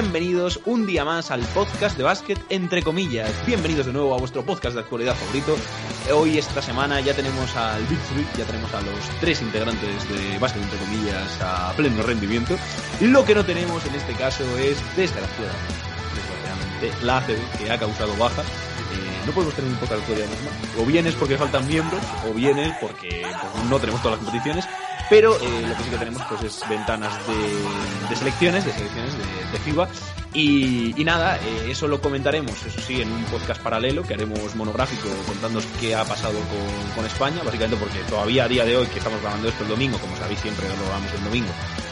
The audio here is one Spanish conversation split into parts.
bienvenidos un día más al podcast de básquet, entre comillas. Bienvenidos de nuevo a vuestro podcast de actualidad favorito. Hoy, esta semana, ya tenemos al Big Three, ya tenemos a los tres integrantes de básquet, entre comillas, a pleno rendimiento. Lo que no tenemos en este caso es, desgraciadamente, la ACB, que ha causado baja. Eh, no podemos tener un podcast de actualidad normal. O bien es porque faltan miembros, o bien es porque pues, no tenemos todas las competiciones. Pero eh, lo que sí que tenemos pues es ventanas de, de selecciones, de selecciones de, de FIBA. Y, y nada, eh, eso lo comentaremos, eso sí, en un podcast paralelo que haremos monográfico contándoos qué ha pasado con, con España, básicamente porque todavía a día de hoy, que estamos grabando esto el domingo, como sabéis siempre lo grabamos el domingo,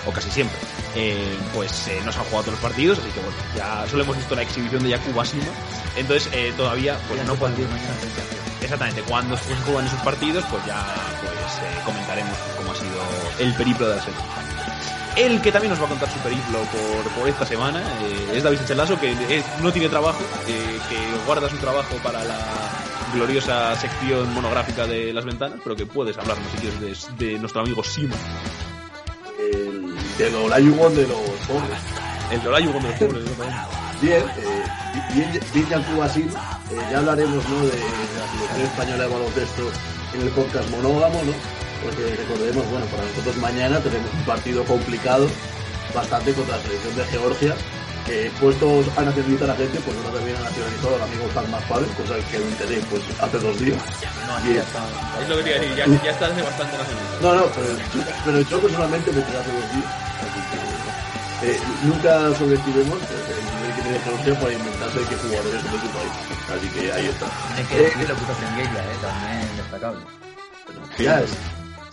o casi siempre, eh, pues eh, no se han jugado todos los partidos, así que bueno, ya solo hemos visto la exhibición de Yakuba Sima, entonces todavía pues no podemos... Exactamente, cuando se juegan esos partidos, pues ya pues eh, comentaremos cómo ha sido el periplo de la selección. El que también nos va a contar su periplo por, por esta semana eh, es David Chelazo, que es- no tiene trabajo, eh, que guarda su trabajo para la gloriosa sección monográfica de las ventanas, pero que puedes hablarnos si quieres de, de nuestro amigo Sima, el, de los Layugón de los pobres. el Dorayu con los pobres. Bien, eh, bien, bien Yakuba así, eh, ya hablaremos ¿no, de, selección española de baloncesto en el podcast monógamo, ¿no? Porque recordemos, bueno, para nosotros mañana tenemos un partido complicado, bastante contra la selección de Georgia, que puestos a nacionalizar a la gente, pues no también ha nacionalizado al amigo Juan más padre, cosa que me enteré pues hace dos días. Bien. Es lo que te iba a decir, ya, ya está hace bastante nacional. No, no, pero, pero yo personalmente me enteré hace dos días. Eh, nunca sobreestimemos eh, el nivel que tiene Georgia para inventarse que jugadores son de su país. Así que ahí está. Hay que decir lo que hizo Senguelia, eh, también destacable. Ya es.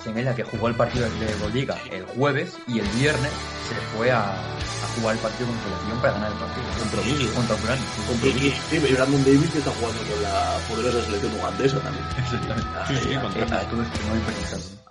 Senguelia que jugó el partido de Euroliga el jueves y el viernes se fue a, a jugar el partido con selección para ganar el partido. Compromiso. Contra Ucrania. Y, y, sí, y Brandon Davis que está jugando con la poderosa selección ugandesa también. Sí, sí, contra-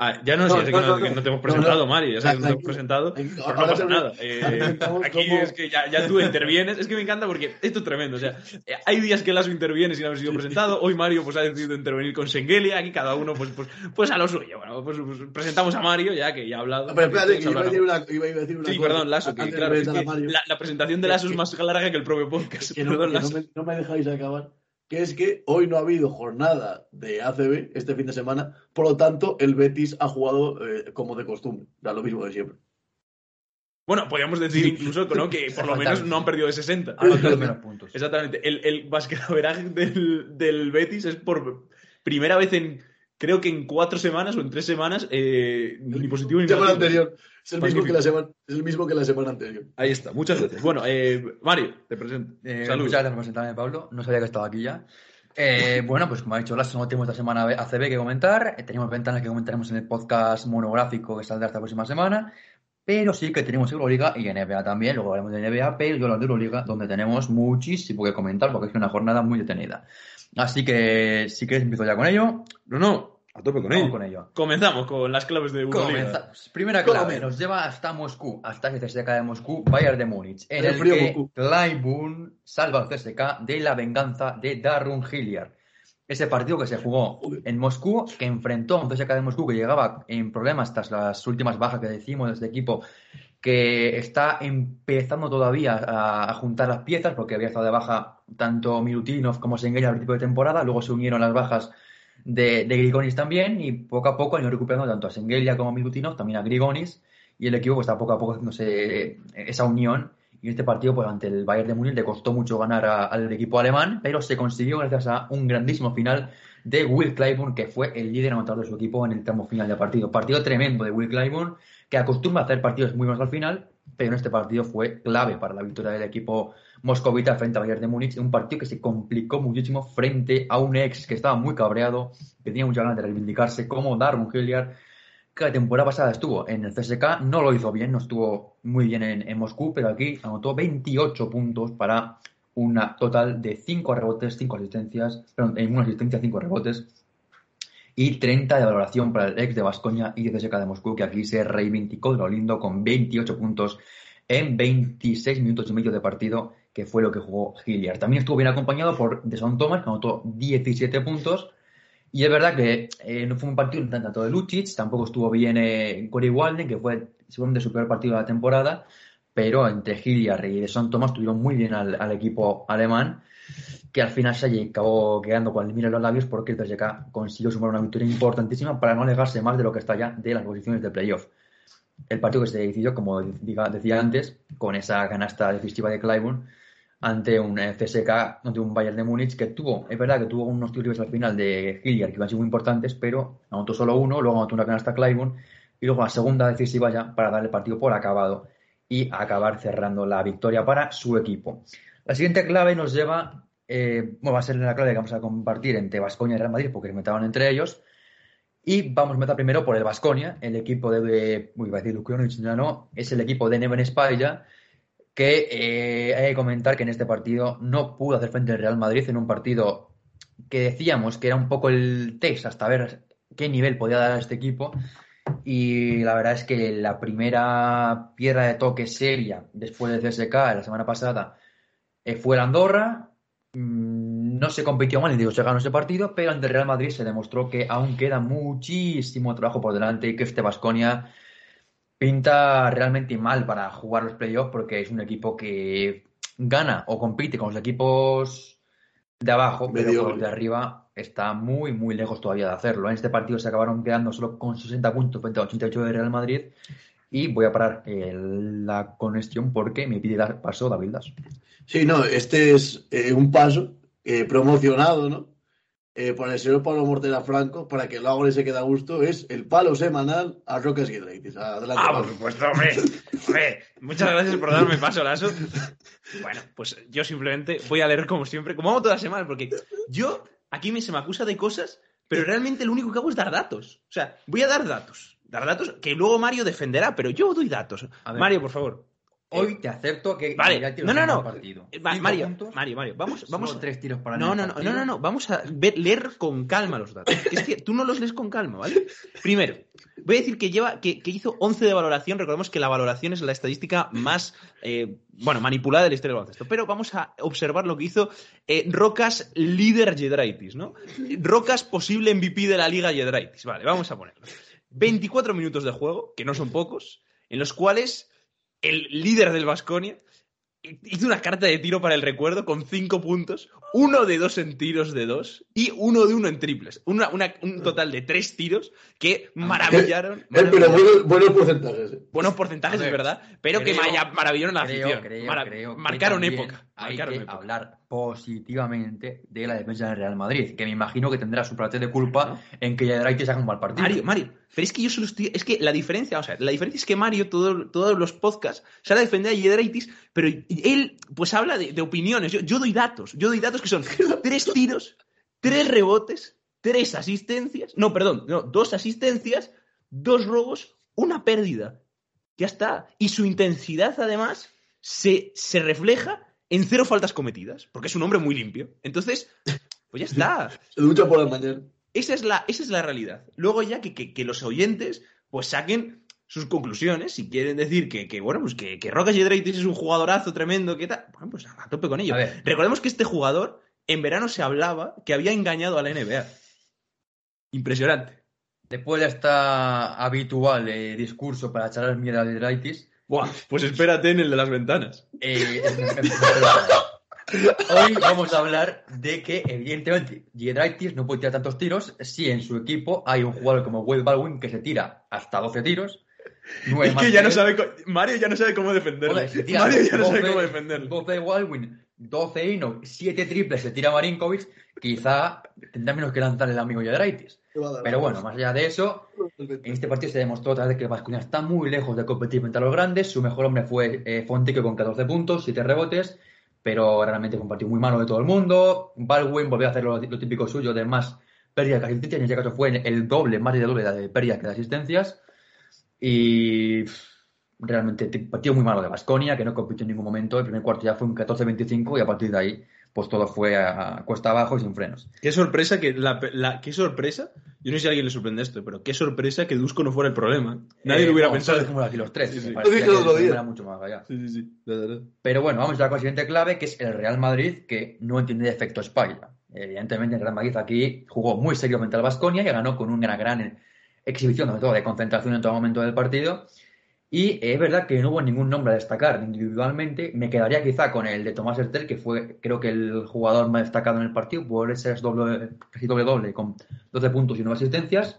Ah, ya no, No, sé no, que no, no, que no te hemos presentado, no. Mario, ya sé que no te hemos presentado, pero no pasa nada. Eh, aquí es que ya, ya tú intervienes, es que me encanta porque esto es tremendo, o sea, eh, hay días que Lazo interviene sin haber sido presentado, hoy Mario pues ha decidido intervenir con Sengelia, aquí cada uno pues, pues, pues a lo suyo, bueno, pues, pues presentamos a Mario ya que ya ha hablado. Pero espérate, que iba a decir una, iba a decir una Sí, cosa. perdón, Lazo, que claro, es que la, la presentación de Lazo es más larga que el propio podcast. que no, Perdón, que me, no me dejáis acabar, que es que hoy no ha habido jornada de ACB este fin de semana, por lo tanto el Betis ha jugado eh, como de costumbre, da lo mismo de siempre. Bueno, podríamos decir incluso ¿no? que por lo menos no han perdido de 60. Ha faltado menos puntos. Exactamente. El, el basquetaveraje del, del Betis es por primera vez en, creo que en cuatro semanas o en tres semanas, eh, ni positivo ni La semana negativo. anterior, es el, mismo que la semana, es el mismo que la semana anterior. Ahí está, muchas gracias. Bueno, eh, Mario, te presento. Eh, Salud. muchas gracias por presentarme, Pablo. No sabía que estaba aquí ya. Eh, bueno, pues como ha dicho Lasso, no tenemos esta semana ACB que comentar. Eh, Tenemos ventanas que comentaremos en el podcast monográfico que saldrá esta próxima semana. Pero sí que tenemos Euroliga y NBA también. Luego hablaremos de NBA, pero yo hablo de Euroliga, donde tenemos muchísimo que comentar porque es una jornada muy detenida. Así que si queréis empiezo ya con ello. No, no, a tope con ello. con ello. Comenzamos con las claves de Euroliga. Primera clave, nos lleva hasta Moscú, hasta el CSK de Moscú, Bayern de Múnich, en El el, frío que. Clyburn salva al CSK de la venganza de Darun Hilliard. Ese partido que se jugó en Moscú, que enfrentó a un CSK de Moscú que llegaba en problemas tras las últimas bajas que decimos de este equipo, que está empezando todavía a, a juntar las piezas, porque había estado de baja tanto Milutinov como Sengelia al principio de temporada, luego se unieron las bajas de, Grigonis también, y poco a poco han ido recuperando tanto a Sengelia como a Milutinov, también a Grigonis, y el equipo pues, está poco a poco haciéndose esa unión Y este partido, pues ante el Bayern de Múnich, le costó mucho ganar al equipo alemán, pero se consiguió gracias a un grandísimo final de Will Clyburn, que fue el líder anotador de su equipo en el tramo final del partido. Partido tremendo de Will Clyburn, que acostumbra a hacer partidos muy buenos al final, pero en este partido fue clave para la victoria del equipo moscovita frente al Bayern de Múnich, un partido que se complicó muchísimo frente a un ex que estaba muy cabreado, que tenía mucha ganas de reivindicarse, como Darwin Hilliard, que la temporada pasada estuvo en el CSK, no lo hizo bien, no estuvo muy bien en, Moscú, pero aquí anotó 28 puntos para una total de 5 rebotes, 5 asistencias, perdón, en una asistencia, 5 rebotes, y 30 de valoración para el ex de Vascoña y CSK de Moscú, que aquí se reivindicó de lo lindo con 28 puntos en 26 minutos y medio de partido, que fue lo que jugó Hilliard. También estuvo bien acompañado por Deson Thomas, que anotó 17 puntos, y es verdad que eh, no fue un partido tanto de Lucic, tampoco estuvo bien eh, Corey Walden, que fue seguramente su peor partido de la temporada, pero entre Hilliard y de Son Thomas tuvieron muy bien al, equipo alemán, que al final se acabó quedando con el mira en los labios porque el PSG consiguió sumar una victoria importantísima para no alejarse más de lo que está ya de las posiciones de playoff. El partido que se decidió, como decía antes, con esa canasta decisiva de Clyburn, ante un CSK, ante un Bayern de Múnich que tuvo, es verdad que tuvo unos tiros libres al final de Hilliard que iban a ser muy importantes, pero anotó solo uno, luego anotó una canasta Clyburn y luego la segunda decisiva ya para dar el partido por acabado y acabar cerrando la victoria para su equipo. La siguiente clave nos lleva, eh, bueno, va a ser la clave que vamos a compartir entre Vasconia y Real Madrid porque se metaban entre ellos. Y vamos a meter primero por el Vasconia, el equipo de, uy, va a decir ya no, es el equipo de Neven España que eh, hay que comentar que en este partido no pudo hacer frente al Real Madrid en un partido que decíamos que era un poco el test hasta ver qué nivel podía dar a este equipo. Y la verdad es que la primera piedra de toque seria después del CSK la semana pasada eh, fue la Andorra. Mm, no se compitió mal, digo, se ganó ese partido, pero ante el Real Madrid se demostró que aún queda muchísimo trabajo por delante y que este Vasconia pinta realmente mal para jugar los playoffs porque es un equipo que gana o compite con los equipos de abajo, pero los de arriba está muy, muy lejos todavía de hacerlo. En este partido se acabaron quedando solo con 60 puntos frente a 88 de Real Madrid. Y voy a parar eh, la conexión porque me pide dar paso David Das. Sí, no, este es eh, un paso eh, promocionado, ¿no? Eh, por el señor Pablo Mortera Franco, para que luego le se quede a gusto, es el palo semanal a Rocas Guidraitis. Adelante, ah, por supuesto, hombre. Muchas gracias por darme paso, Lazo. Bueno, pues yo simplemente voy a leer como siempre, como hago todas las semanas, porque yo aquí me, se me acusa de cosas, pero realmente lo único que hago es dar datos. O sea, voy a dar datos. Dar datos que luego Mario defenderá, pero yo doy datos. Mario, por favor. Hoy te acepto que vale. no, no, no. Partido. Eh, Mario, Mario, Mario, vamos, vamos. tres tiros para no, no, no, no, no, no, vamos a ver, leer con calma los datos. Es que tú no los lees con calma, ¿vale? Primero, voy a decir que lleva, que, hizo 11 de valoración. Recordemos que la valoración es la estadística más, eh, bueno, manipulada de la historia del baloncesto. Pero vamos a observar lo que hizo eh, Rocas líder Jedraitis, ¿no? Rocas posible MVP de la liga Jedraitis. Vale, vamos a ponerlo. 24 minutos de juego, que no son pocos, en los cuales el líder del Vasconia, hizo una carta de tiro para el recuerdo con cinco puntos, uno de dos en tiros de dos y uno de uno en triples. un total de tres tiros que maravillaron. Eh, pero buenos, porcentajes. Eh. Buenos porcentajes, es verdad, pero que maravillaron la afición. marcaron época. Hay que hablar positivamente de la defensa del Real Madrid, que me imagino que tendrá su parte de culpa en que Yadraitis haga un mal partido. Mario, Mario, pero es que yo solo estoy. Es que la diferencia, o sea, la diferencia es que Mario, todos los podcasts, sale a defender a Yedraitis, pero él, pues habla de, opiniones. Yo, doy datos. Yo doy datos que son tres tiros, tres rebotes, tres asistencias. No, perdón, no, dos asistencias, dos robos, una pérdida. Ya está. Y su intensidad, además, se, se refleja en cero faltas cometidas, porque es un hombre muy limpio. Entonces, pues ya está. Se ducha por la mañana. Esa es la, esa es la realidad. Luego ya que, los oyentes pues saquen sus conclusiones, si quieren decir que, bueno, pues que, que Rocas es un jugadorazo tremendo, ¿qué tal? Bueno, pues a tope con ello. Recordemos que este jugador en verano se hablaba que había engañado a la NBA. Impresionante. Después de esta habitual eh, discurso para echar miedo a Jedraitis. Buah, pues espérate en el de las ventanas. Eh, Hoy vamos a hablar de que, evidentemente, Giedraitis no puede tirar tantos tiros si en su equipo hay un jugador como Will Baldwin que se tira hasta 12 tiros. Es que ya no sabe. Mario ya no sabe cómo defenderlo. Si Mario ya no sabe 12 cómo defenderlo. 12 Baldwin, 12 Ino, 7 triples se tira Marinkovic, quizá tendrá menos que lanzar el amigo Yadraitis. Pero bueno, más allá de eso, en este partido se demostró otra vez que el Vasconia está muy lejos de competir frente a los grandes. Su mejor hombre fue eh, con 14 puntos, 7 rebotes, pero realmente fue un partido muy malo de todo el mundo. Baldwin volvió a hacer lo, lo típico suyo de más pérdidas que asistencias. En este caso fue el doble, más de doble de pérdidas que de asistencias. Y realmente partido muy malo de Vasconia, que no compitió en ningún momento. El primer cuarto ya fue un 14-25 y a partir de ahí, pues todo fue a, a cuesta abajo y sin frenos. Qué sorpresa que. La, la- qué sorpresa. Yo no sé si a alguien le sorprende esto, pero qué sorpresa que Dusko no fuera el problema. Nadie Eh, lo hubiera no, pensado. dejémoslo aquí los tres. Sí, sí. Lo dije el que otro día. era mucho más allá. Sí, sí, sí. Pero bueno, vamos ya con la siguiente clave, que es el Real Madrid, que no entiende de efecto España. Evidentemente, el Real Madrid aquí jugó muy seriamente al Vasconia y ganó con una gran exhibición, sobre todo de concentración en todo momento del partido. Y es verdad que no hubo ningún nombre a destacar individualmente. Me quedaría quizá con el de Tomás Hertel, que fue, creo que, el jugador más destacado en el partido por ese doble, casi doble doble, con 12 puntos y 9 asistencias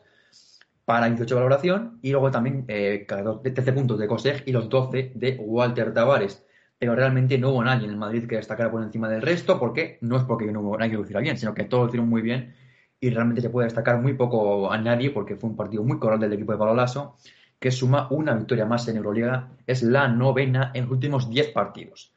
para 18 de valoración. Y luego también eh, cada dos- 13 puntos de Koseg y los 12 de Walter Tavares. Pero realmente no hubo nadie en el Madrid que destacara por encima del resto, porque no es porque no hubo nadie que lo hiciera bien, sino que todos lo hicieron muy bien. Y realmente se puede destacar muy poco a nadie, porque fue un partido muy coral del equipo de Pablo Lasso que suma una victoria más en Euroliga, es la novena en los últimos 10 partidos.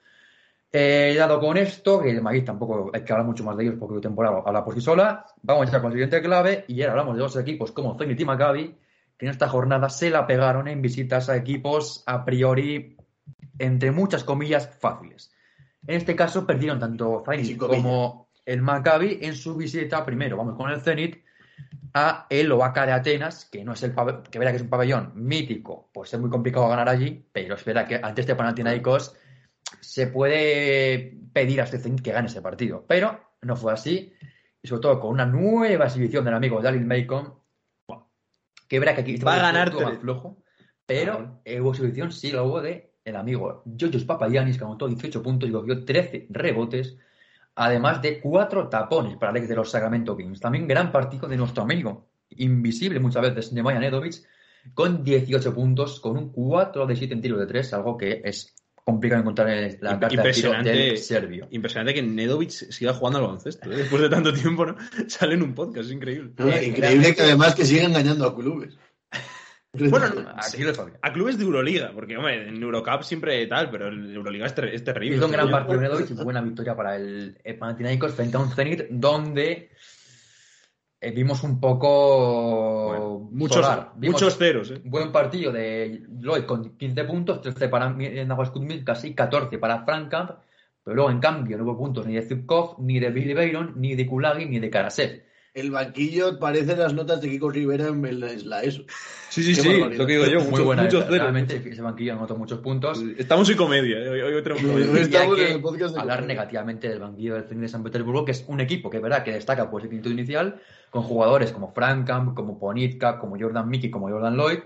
Eh, dado con esto, que el Madrid tampoco hay que hablar mucho más de ellos porque la temporada habla por sí sola, vamos ya con la siguiente clave y ahora hablamos de dos equipos como Zenit y Maccabi, que en esta jornada se la pegaron en visitas a equipos a priori, entre muchas comillas, fáciles. En este caso perdieron tanto Zenit como el Maccabi en su visita, primero vamos con el Zenit, a el Oaca de Atenas, que no es el que verá que es un pabellón mítico, pues es muy complicado ganar allí, pero espera que ante este Panathinaikos se puede pedir a este Zenit que gane ese partido, pero no fue así, y sobre todo con una nueva exhibición del amigo Daryl Macon, que verá que aquí Va a ganar más flojo, pero Claro. eh, hubo exhibición sí la hubo de el amigo Georgios Papagiannis, que anotó 18 puntos y cogió 13 rebotes, además de cuatro tapones para Alex de los Sacramento Kings. También gran partido de nuestro amigo, invisible muchas veces, Nemanja Nedovic, con 18 puntos, con un 4 de 7 en tiro de 3, algo que es complicado encontrar en la carta de tiro del serbio. Impresionante que Nedovic siga jugando al baloncesto. ¿eh? Después de tanto tiempo, ¿no? Sale en un podcast, es increíble. No, increíble que además que siga engañando a clubes. Bueno, no, Aquí lo sabía. A clubes de Euroliga, porque, hombre, en Eurocup siempre tal, pero el Euroliga es, ter- es terrible. Hizo un gran partido y buena victoria para el, el Panathinaikos frente a un Zenit donde eh, vimos un poco Bueno, muchos, solar. Vimos muchos ceros, ¿eh? Buen partido de Lloyd con 15 puntos, 13 para Nahuas Kuzmin, casi 14 para Frank Camp, pero luego en cambio no hubo puntos ni de Zubkov, ni de Billy Bayron, ni de Kulagi, ni de Karasev. El banquillo parece las notas de Kiko Rivera en la ESO. Sí, sí, Qué sí, barbaridad. lo que digo yo, Muy muchos, buena muchos esa. ceros. Realmente ese banquillo anotó muchos puntos. Estamos en comedia, ¿eh? hoy, hoy tenemos comedia. estamos en el podcast de hablar comedia. negativamente del banquillo del Zenit de San Petersburgo, que es un equipo que, verdad, que destaca por ese quinto inicial, con jugadores como Frank Camp, como Ponitka, como Jordan Mickey, como Jordan Lloyd,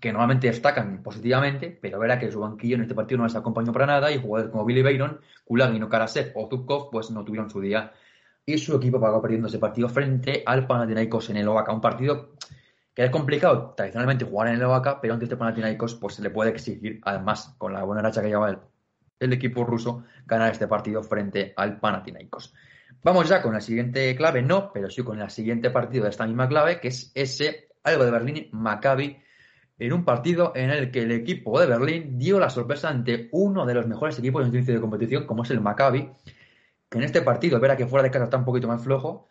que normalmente destacan positivamente, pero verá que su banquillo en este partido no les acompañó para nada y jugadores como Billy Bayron, Kulagin, Karasev o Zubkov pues no tuvieron su día y su equipo pagó perdiendo ese partido frente al Panathinaikos en el Oaxaca, un partido que es complicado tradicionalmente jugar en el Oaxaca, pero ante este Panathinaikos pues se le puede exigir además con la buena racha que lleva el, el equipo ruso ganar este partido frente al Panathinaikos. Vamos ya con la siguiente clave, no, pero sí con el siguiente partido de esta misma clave, que es ese algo de Berlín Maccabi en un partido en el que el equipo de Berlín dio la sorpresa ante uno de los mejores equipos en el inicio de competición, como es el Maccabi, que en este partido, verá que fuera de casa está un poquito más flojo,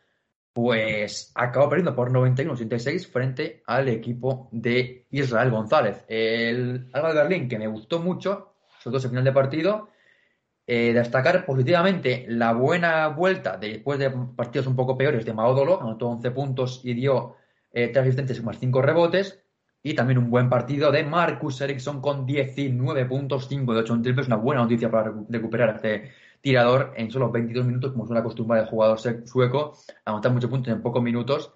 pues acabó perdiendo por 91-86 frente al equipo de Israel González. El Alba de Berlín, que me gustó mucho, sobre todo ese final de partido, eh, destacar positivamente la buena vuelta de- después de partidos un poco peores de Maodolo, anotó 11 puntos y dio eh, 3 asistentes más 5 rebotes. Y también un buen partido de Marcus Eriksson con 19 puntos, 5 de 8 en triples. Una buena noticia para recu- recuperar a este tirador en solo 22 minutos, como suele acostumbrar el jugador sec- sueco, anotar muchos puntos en pocos minutos.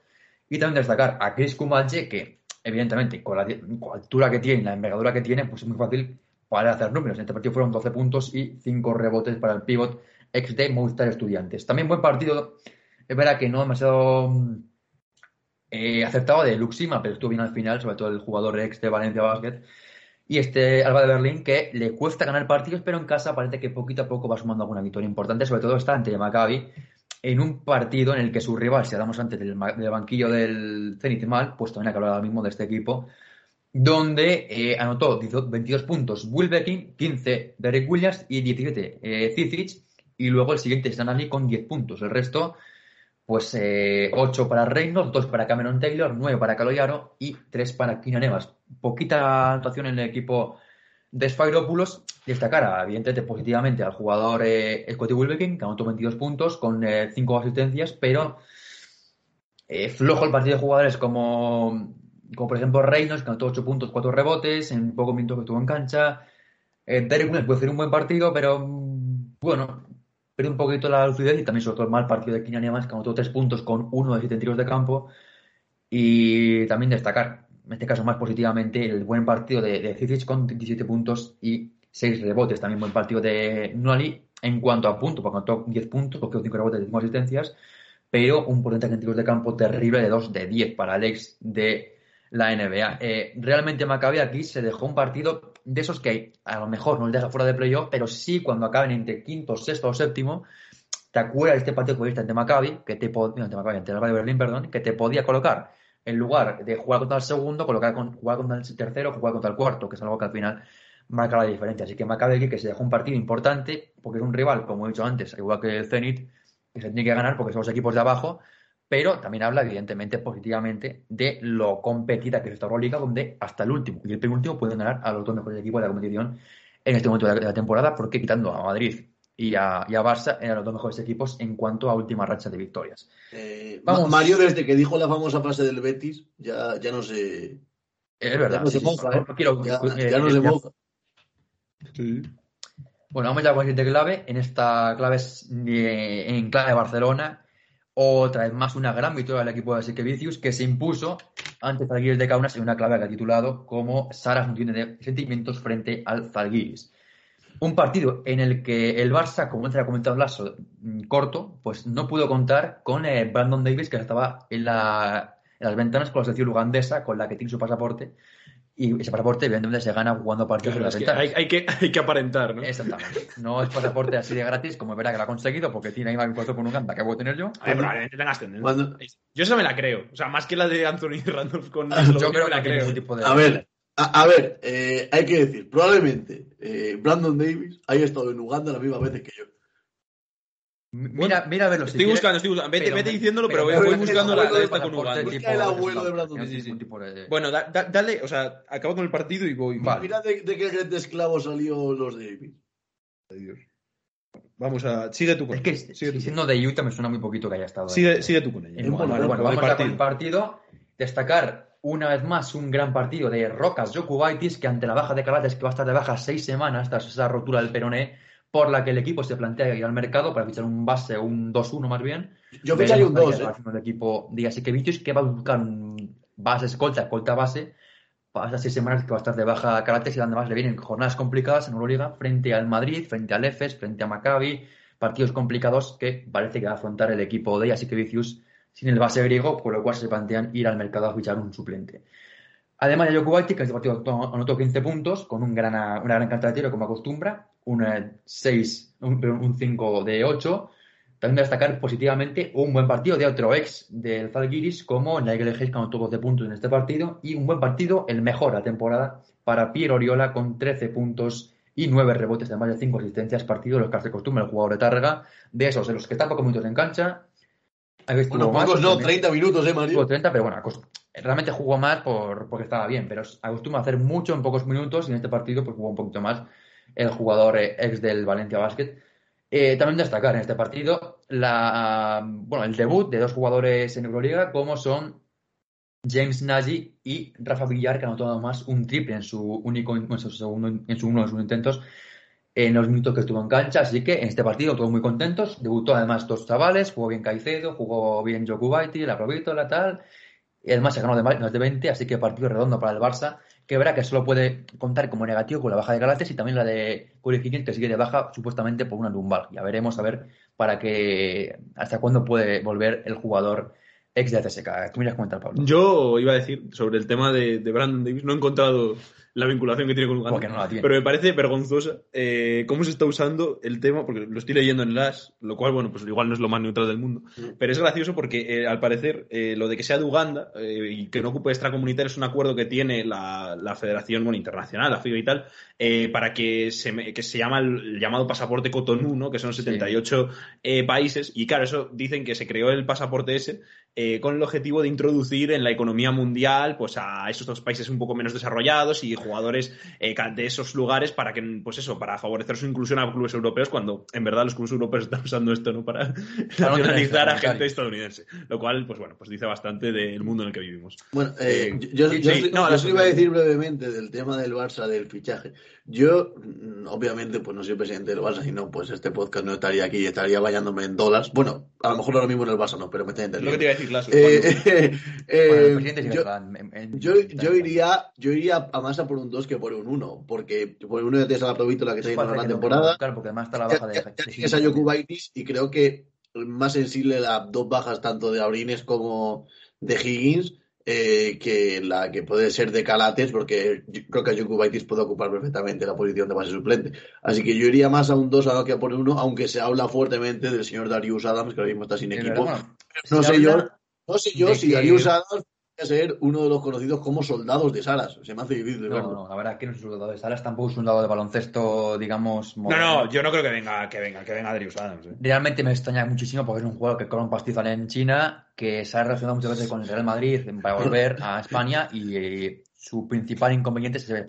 Y también destacar a Chris Kumache, que evidentemente con la, con la altura que tiene, la envergadura que tiene, pues es muy fácil para hacer números. En este partido fueron 12 puntos y 5 rebotes para el pivot ex de Movistar Estudiantes. También buen partido. Es verdad que no demasiado mm, eh, acertado de Luxima, pero estuvo bien al final, sobre todo el jugador ex de Valencia Basket. Y este Alba de Berlín, que le cuesta ganar partidos, pero en casa parece que poquito a poco va sumando alguna victoria importante, sobre todo está ante Maccabi, en un partido en el que su rival, si hablamos antes del, banquillo del Zenit Mal, pues también hay que hablar ahora mismo de este equipo, donde eh, anotó 22 puntos Wilbekin, 15 Derek Williams y 17 eh, y luego el siguiente es Danali con 10 puntos. El resto, pues eh, 8 para Reynolds, 2 para Cameron Taylor, 9 para Caloyaro y 3 para Kina Nevas. Poquita actuación en el equipo de Spyropoulos. Destacar, evidentemente, positivamente al jugador eh, Scotty que anotó 22 puntos con 5 eh, asistencias, pero eh, flojo el partido de jugadores como como por ejemplo Reynolds, que anotó 8 puntos, 4 rebotes, en poco minutos que estuvo en cancha. Eh, Derek Williams puede hacer un buen partido, pero mm, bueno, pierde un poquito la lucidez y también sobre todo el mal partido de Kinian Evans, que anotó 3 puntos con 1 de 7 tiros de campo. Y también destacar, en este caso más positivamente, el buen partido de, de con 17 puntos y 6 rebotes. También buen partido de Nuali en cuanto a puntos, porque anotó 10 puntos, porque 5 rebotes y 5 asistencias, pero un porcentaje en tiros de campo terrible de 2 de 10 para Alex de la NBA. Eh, realmente Maccabi aquí se dejó un partido de esos que a lo mejor no le deja fuera de playoff, pero sí cuando acaben entre quinto, sexto o séptimo, te acuerdas este partido que viste ante Maccabi, que te podía, ante Maccabi, ante de Berlín, perdón, que te podía colocar en lugar de jugar contra el segundo, colocar con, jugar contra el tercero, jugar contra el cuarto, que es algo que al final marca la diferencia. Así que Maccabi que se dejó un partido importante, porque es un rival, como he dicho antes, igual que el Zenit, que se tiene que ganar porque son los equipos de abajo, pero también habla evidentemente positivamente de lo competida que es esta Euroliga, donde hasta el último y el penúltimo pueden ganar a los dos mejores equipos de la competición en este momento de la, temporada, porque quitando a Madrid y a, y a, Barça eran los dos mejores equipos en cuanto a última racha de victorias. Eh, Vamos. Mario, desde que dijo la famosa frase del Betis, ya, ya no se. Es verdad. Ya no se moja, ya, no se moja. Sí. Bueno, vamos ya con la siguiente clave. En esta clave es eh, en clave de Barcelona otra vez más una gran victoria del equipo de Siquevicius que se impuso ante Zalgiris de Kaunas en una clave que ha titulado como Sara no tiene sentimientos frente al Zalgiris. Un partido en el que el Barça, como antes ha comentado Lasso, mm, corto, pues no pudo contar con eh, Brandon Davis, que estaba en, la, en, las ventanas con la selección ugandesa, con la que tiene su pasaporte, y ese pasaporte, evidentemente, se gana jugando partidos claro, en la Hay, hay, que, hay que aparentar, ¿no? Exactamente. No es pasaporte así de gratis, como verá que lo ha conseguido, porque tiene ahí más vinculación con Uganda que puedo tener yo. A ver, probablemente tengas tendencia. Yo esa me la creo. O sea, más que la de Anthony Randolph con. yo creo que la creo. Tipo de... A ver, a, ver, eh, hay que decir, probablemente eh, Brandon Davis haya estado en Uganda la misma veces que yo. Mira, mira a verlo. Estoy buscando, estoy buscando. Vete, vete diciéndolo, pero, voy, buscando la, de esta con Uganda. el abuelo de Brandon sí, sí, Bueno, dale, o sea, acabo con el partido y voy. Mira de, qué gente esclavo salió los Davis. Adiós. Vamos a. Sigue tú con Es que siendo de Utah me suena muy poquito que haya estado. Sigue, sigue tú con ella. Bueno, bueno, vamos a con el partido. Destacar una vez más un gran partido de Rocas Jokubaitis que ante la baja de Calates, que va a estar de baja seis semanas tras esa rotura del peroné por la que el equipo se plantea ir al mercado para fichar un base, un 2-1 más bien. Yo ficharía un 2. ¿eh? El equipo, diga así que Vicius, que va a buscar un base escolta, escolta base, para esas seis semanas que va a estar de baja carácter y además le vienen jornadas complicadas en Euroliga frente al Madrid, frente al EFES, frente a Maccabi, partidos complicados que parece que va a afrontar el equipo de así que Vicius sin el base griego, por lo cual se plantean ir al mercado a fichar un suplente. Además, de Jokubaiti, que este partido anotó 15 puntos, con un gran, una gran cantidad de tiro como acostumbra, un 6, un, 5 de 8. También destacar positivamente un buen partido de otro ex del Zalgiris, como Nigel Hayes, que anotó 12 puntos en este partido, y un buen partido, el mejor de la temporada, para Piero Oriola, con 13 puntos y 9 rebotes de más de 5 asistencias, partido de los que se acostumbra el jugador de Tárrega, de esos, de los que están pocos minutos en cancha. Bueno, pocos no, 30 minutos, ¿eh, Mario? 30, pero bueno, realmente jugó más por, porque estaba bien, pero acostumbra a hacer mucho en pocos minutos y en este partido pues jugó un poquito más el jugador eh, ex del Valencia Basket. Eh, también destacar en este partido la, bueno, el debut de dos jugadores en Euroliga como son James Nagy y Rafa Villar, que han anotado más un triple en su único en su segundo, en su uno de sus intentos en los minutos que estuvo en cancha. Así que en este partido todos muy contentos. Debutó además dos chavales, jugó bien Caicedo, jugó bien Jokubaiti, la la tal. Y además se ganó de más de 20, así que partido redondo para el Barça, que verá que solo puede contar como negativo con la baja de Galates y también la de Curifiquín, que sigue de baja supuestamente por una lumbar. Ya veremos a ver para qué hasta cuándo puede volver el jugador ex de CSK. ¿Qué me comentar, Pablo? Yo iba a decir sobre el tema de, de Brandon Davis, no he encontrado la vinculación que tiene con Uganda. Porque no la tiene. Pero me parece vergonzosa eh, cómo se está usando el tema, porque lo estoy leyendo en Lash, lo cual, bueno, pues igual no es lo más neutral del mundo. Pero es gracioso porque, eh, al parecer, eh, lo de que sea de Uganda eh, y que no ocupe extracomunitario es un acuerdo que tiene la, la Federación bueno, Internacional, la FIBA y tal, eh, para que se, que se llama el, llamado pasaporte Cotonou, ¿no? que son 78 eh, países. Y claro, eso dicen que se creó el pasaporte ese eh, con el objetivo de introducir en la economía mundial pues a esos dos países un poco menos desarrollados y jugadores eh, de esos lugares para que pues eso para favorecer su inclusión a clubes europeos cuando en verdad los clubes europeos están usando esto no para nacionalizar a gente estadounidense. Lo cual pues bueno pues dice bastante del mundo en el que vivimos. Bueno, eh, Eh, yo, sí, yo, sí, no, yo iba a decir brevemente del tema del Barça, del fichaje. Yo, mm, obviamente, pues no soy presidente del Barça, sino pues este podcast no estaría aquí, estaría bañándome en dólares. Bueno, a lo mejor ahora mismo en el Barça no, pero me está es lo que entendiendo. te iba a decir Lasso, Eh, eh, Bueno, el presidente sí que yo, está en- en- yo, yo iría, yo iría a Massa por un 2 que por un 1, porque por un 1 ya tienes a la Provítola que está yendo que no, temporada. Claro, porque además está la baja de... ya- ya tienes a Jokubaitis y creo que más sensible las dos bajas tanto de Abrines como de Higgins eh, que la que puede ser de Calates porque yo creo que Jokubaitis puede ocupar perfectamente la posición de base suplente. Así que yo iría más a un 2 a que a por un 1, aunque se habla fuertemente del señor Darius Adams que ahora mismo está sin equipo. No sé yo, no sé yo si que- Darius Adams ser uno de los conocidos como soldados de Saras. Se me hace difícil No, no, la verdad es que no es un soldado de salas, tampoco es un lado de baloncesto, digamos. no moderno. no yo no creo que venga que venga que venga Adrius Adams eh. Realmente me extraña muchísimo porque es un jugador que cobra un pastizal en China, que se ha relacionado muchas veces con el Real Madrid para volver a España y eh, su principal inconveniente es ese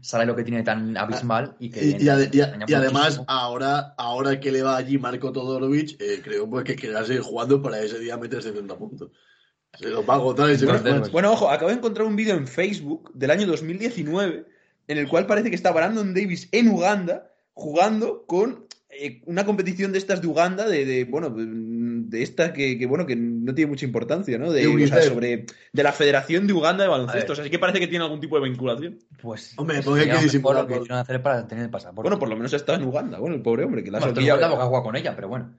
salario que tiene tan abismal y que Y, y ade- y a- extraña y además, ahora, ahora que le va allí Marco Todorovic, eh, creo pues, que seguir jugando para ese día meter 70 puntos. Se los va a agotar match. pues, Bueno, ojo, acabo de encontrar un vídeo en Facebook del año 2019 en el cual parece que está Brandon Davis en Uganda jugando con eh, una competición de estas de Uganda, de, de, bueno, de esta que, que, bueno, que no tiene mucha importancia, ¿no? De, De o sea, UNICEF. sobre de la Federación de Uganda de Baloncesto. O sea, sí que parece que tiene algún tipo de vinculación. Pues, Hombre, porque hay que disimular, lo que hicieron hacer para tener el pasaporte. Bueno, por lo menos ha estado en Uganda. Bueno, el pobre hombre que la Bueno, solía- no ha jugado con ella, pero bueno.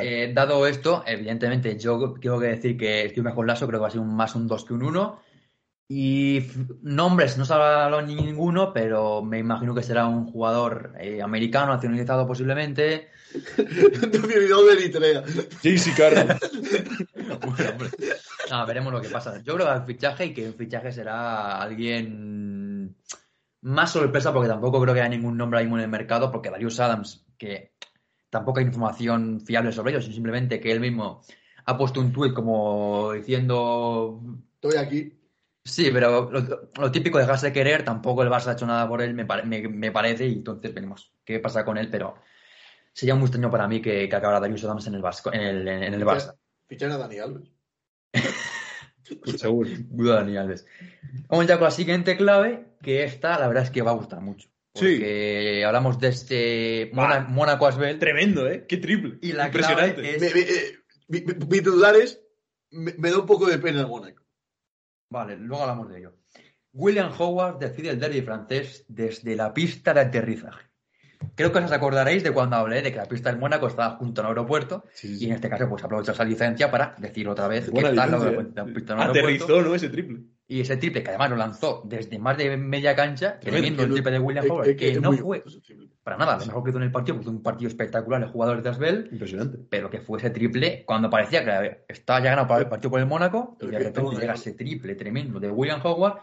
Eh, dado esto, evidentemente, yo tengo que decir que estoy mejor Lasso, creo que va a ser un, más un 2 que un 1. Y nombres, no se ha hablado ni ninguno, pero me imagino que será un jugador eh, americano, nacionalizado posiblemente. Nacionalidad de Eritrea. Sí, sí, claro. Bueno, hombre. Nada, veremos lo que pasa. Yo creo que el fichaje y que el fichaje será alguien más sorpresa, porque tampoco creo que haya ningún nombre ahí en el mercado, porque Darius Adams, que tampoco hay información fiable sobre ellos, simplemente que él mismo ha puesto un tuit como diciendo Estoy aquí. Sí, pero lo, lo típico de dejarse querer, tampoco el Barça ha hecho nada por él, me, pare- me- me parece, y entonces veremos qué pasa con él, pero sería muy extraño para mí que, que acabara Darius Adams en el, Vasco, en el, en el Barça. Fichar a Dani Alves. Seguro. Duda Dani Alves. Vamos ya con la siguiente clave, que esta la verdad es que va a gustar mucho. Sí. Hablamos de este. Mona- Mónaco Asbel. Tremendo, ¿eh? Qué triple. Y la Impresionante. clave es- Me- me- eh, mi, mi- mi titular es, me, me da un poco de pena el Mónaco. Vale, luego hablamos de ello. William Howard decide el derby francés desde la pista de aterrizaje. Creo que os acordaréis de cuando hablé de que la pista del Mónaco estaba junto al aeropuerto Sí, y en este caso pues aprovecho esa licencia para decir otra vez que Buena está de licencia, la, la pista del aeropuerto. Aterrizó, ¿no? Ese triple. Y ese triple que además lo lanzó desde más de media cancha, Tremendo, el triple de William Howard, que no fue para nada lo mejor que hizo en el partido, porque fue un partido espectacular de jugadores de Asbel, Impresionante. pero que fue ese triple cuando parecía que estaba ya ganado para el partido por el Mónaco y de repente llega ese triple tremendo de William Howard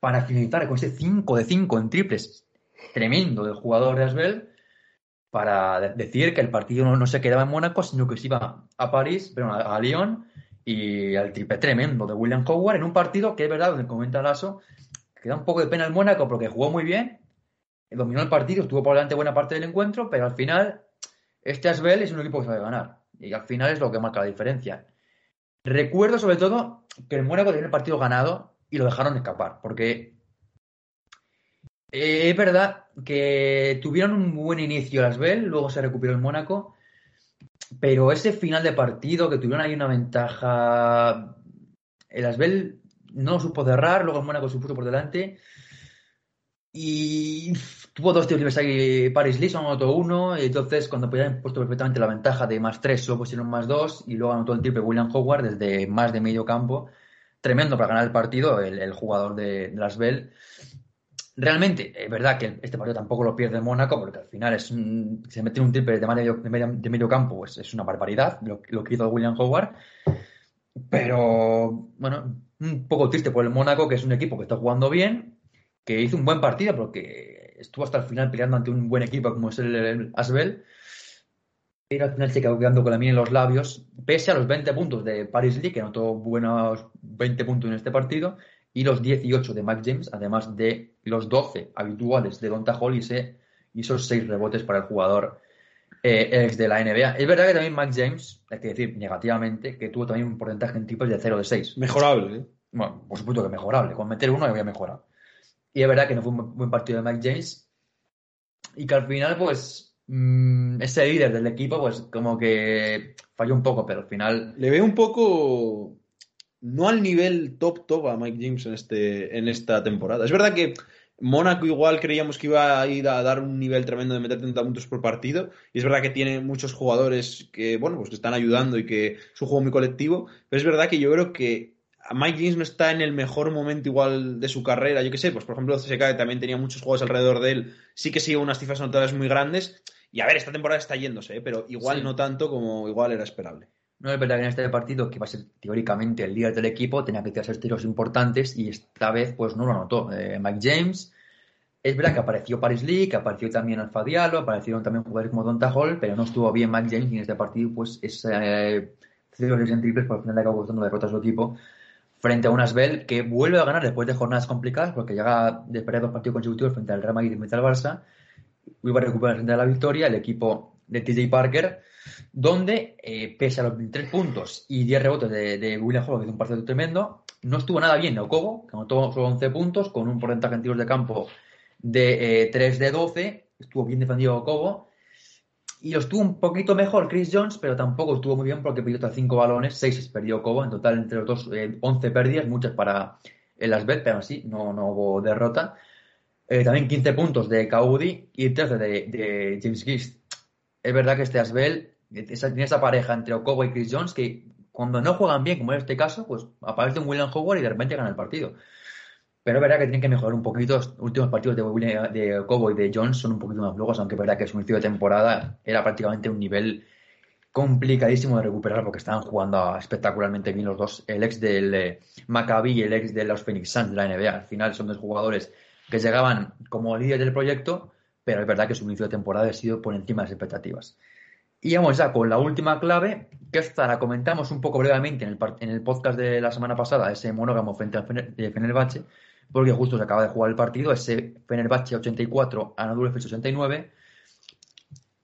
para finalizar con ese 5 de 5 en triples tremendo del jugador de Asbel para de- decir que el partido no, no se quedaba en Mónaco sino que se iba a París, pero a, a Lyon y el triple tremendo de William Howard en un partido que es verdad, donde comenta Lasso, que da un poco de pena el Mónaco porque jugó muy bien, dominó el partido, estuvo por delante buena parte del encuentro, pero al final este Asbel es un equipo que sabe ganar y al final es lo que marca la diferencia. Recuerdo sobre todo que el Mónaco tenía el partido ganado y lo dejaron escapar, porque eh, es verdad que tuvieron un buen inicio el Asbel, luego se recuperó el Mónaco, pero ese final de partido que tuvieron ahí una ventaja, el Asbel no lo supo cerrar, luego el Mónaco se puso por delante. Y tuvo dos tiros libres ahí Paris Lee, solo anotó uno, y entonces cuando podían puesto perfectamente la ventaja de más tres, solo pusieron más dos, y luego anotó el triple William Howard desde más de medio campo. Tremendo para ganar el partido, el, jugador de, de las. Realmente, es verdad que este partido tampoco lo pierde Mónaco, porque al final es un, se mete un triple de medio, de medio, campo, pues es una barbaridad lo, lo que hizo William Howard. Pero, bueno, un poco triste por el Mónaco, que es un equipo que está jugando bien, que hizo un buen partido porque estuvo hasta el final peleando ante un buen equipo como es el, el Asbel, pero al final se quedó quedando con la miel en los labios, pese a los 20 puntos de Paris League, que anotó buenos 20 puntos en este partido, y los 18 de Mac James, además de los 12 habituales de Donta Hall y, esos 6 rebotes para el jugador eh, ex de la NBA. Es verdad que también Mac James, hay que decir negativamente, que tuvo también un porcentaje en tipos de 0 de 6. Mejorable, ¿eh? Bueno, por supuesto que mejorable. Con meter uno había mejorado. Y es verdad que no fue un buen partido de Mike James. Y que al final, pues, mmm, ese líder del equipo, pues, como que falló un poco, pero al final. Le veo un poco. No al nivel top top a Mike James en, este, en esta temporada. Es verdad que Mónaco igual creíamos que iba a ir a dar un nivel tremendo de meter 30 puntos por partido. Y es verdad que tiene muchos jugadores que, bueno, pues que están ayudando y que es un juego muy colectivo. Pero es verdad que yo creo que Mike James no está en el mejor momento igual de su carrera. Yo qué sé, pues por ejemplo CSK que también tenía muchos juegos alrededor de él. Sí que sigue unas cifras anotadas muy grandes. Y a ver, esta temporada está yéndose, ¿eh? pero igual Sí. no tanto como igual era esperable. No es verdad que en este partido, que va a ser teóricamente el líder del equipo, tenía que tirarse tiros importantes y esta vez, pues no lo anotó. Eh, Mike James. Es verdad que apareció Paris Lee, que apareció también Alfa Diallo, aparecieron también jugadores como Donta Hall, pero no estuvo bien Mike James y en este partido, pues, ese eh, tiros en triples, por al final le acabó costando derrota a su equipo frente a un Asbel que vuelve a ganar después de jornadas complicadas, porque llega de perder dos partidos consecutivos frente al Real Madrid y frente al Barça. Iba a recuperar frente a la victoria el equipo de TJ Parker, donde, eh, pese a los 23 puntos y 10 rebotes de, de William Hall, que hizo un partido tremendo, no estuvo nada bien Okobo, que anotó solo 11 puntos, con un porcentaje en tiros de campo de eh, 3 de 12. Estuvo bien defendido Okobo. Y lo estuvo un poquito mejor Chris Jones, pero tampoco estuvo muy bien porque perdió hasta 5 balones, 6 perdió Okobo. En total, entre los dos, eh, 11 pérdidas, muchas para el Asbel, pero así no, no hubo derrota. Eh, también 15 puntos de Kaudi y 13 de, de James Gist. Es verdad que este Asbel tiene esa pareja entre Okobo y Chris Jones que cuando no juegan bien, como en este caso, pues aparece un William Howard y de repente gana el partido. Pero es verdad que tienen que mejorar un poquito. Los últimos partidos de, William, y de Jones son un poquito más flojos, aunque es verdad que su inicio de temporada era prácticamente un nivel complicadísimo de recuperar porque estaban jugando espectacularmente bien los dos, el ex del eh, Maccabi y el ex de los Phoenix Suns de la NBA. Al final son dos jugadores que llegaban como líderes del proyecto, pero es verdad que su inicio de temporada ha sido por encima de las expectativas. Y vamos ya con la última clave, que esta la comentamos un poco brevemente en el, en el podcast de la semana pasada, ese monógamo frente al Fener- Fenerbahce, porque justo se acaba de jugar el partido, ese Fenerbahce 84, Anadolu Efes 89,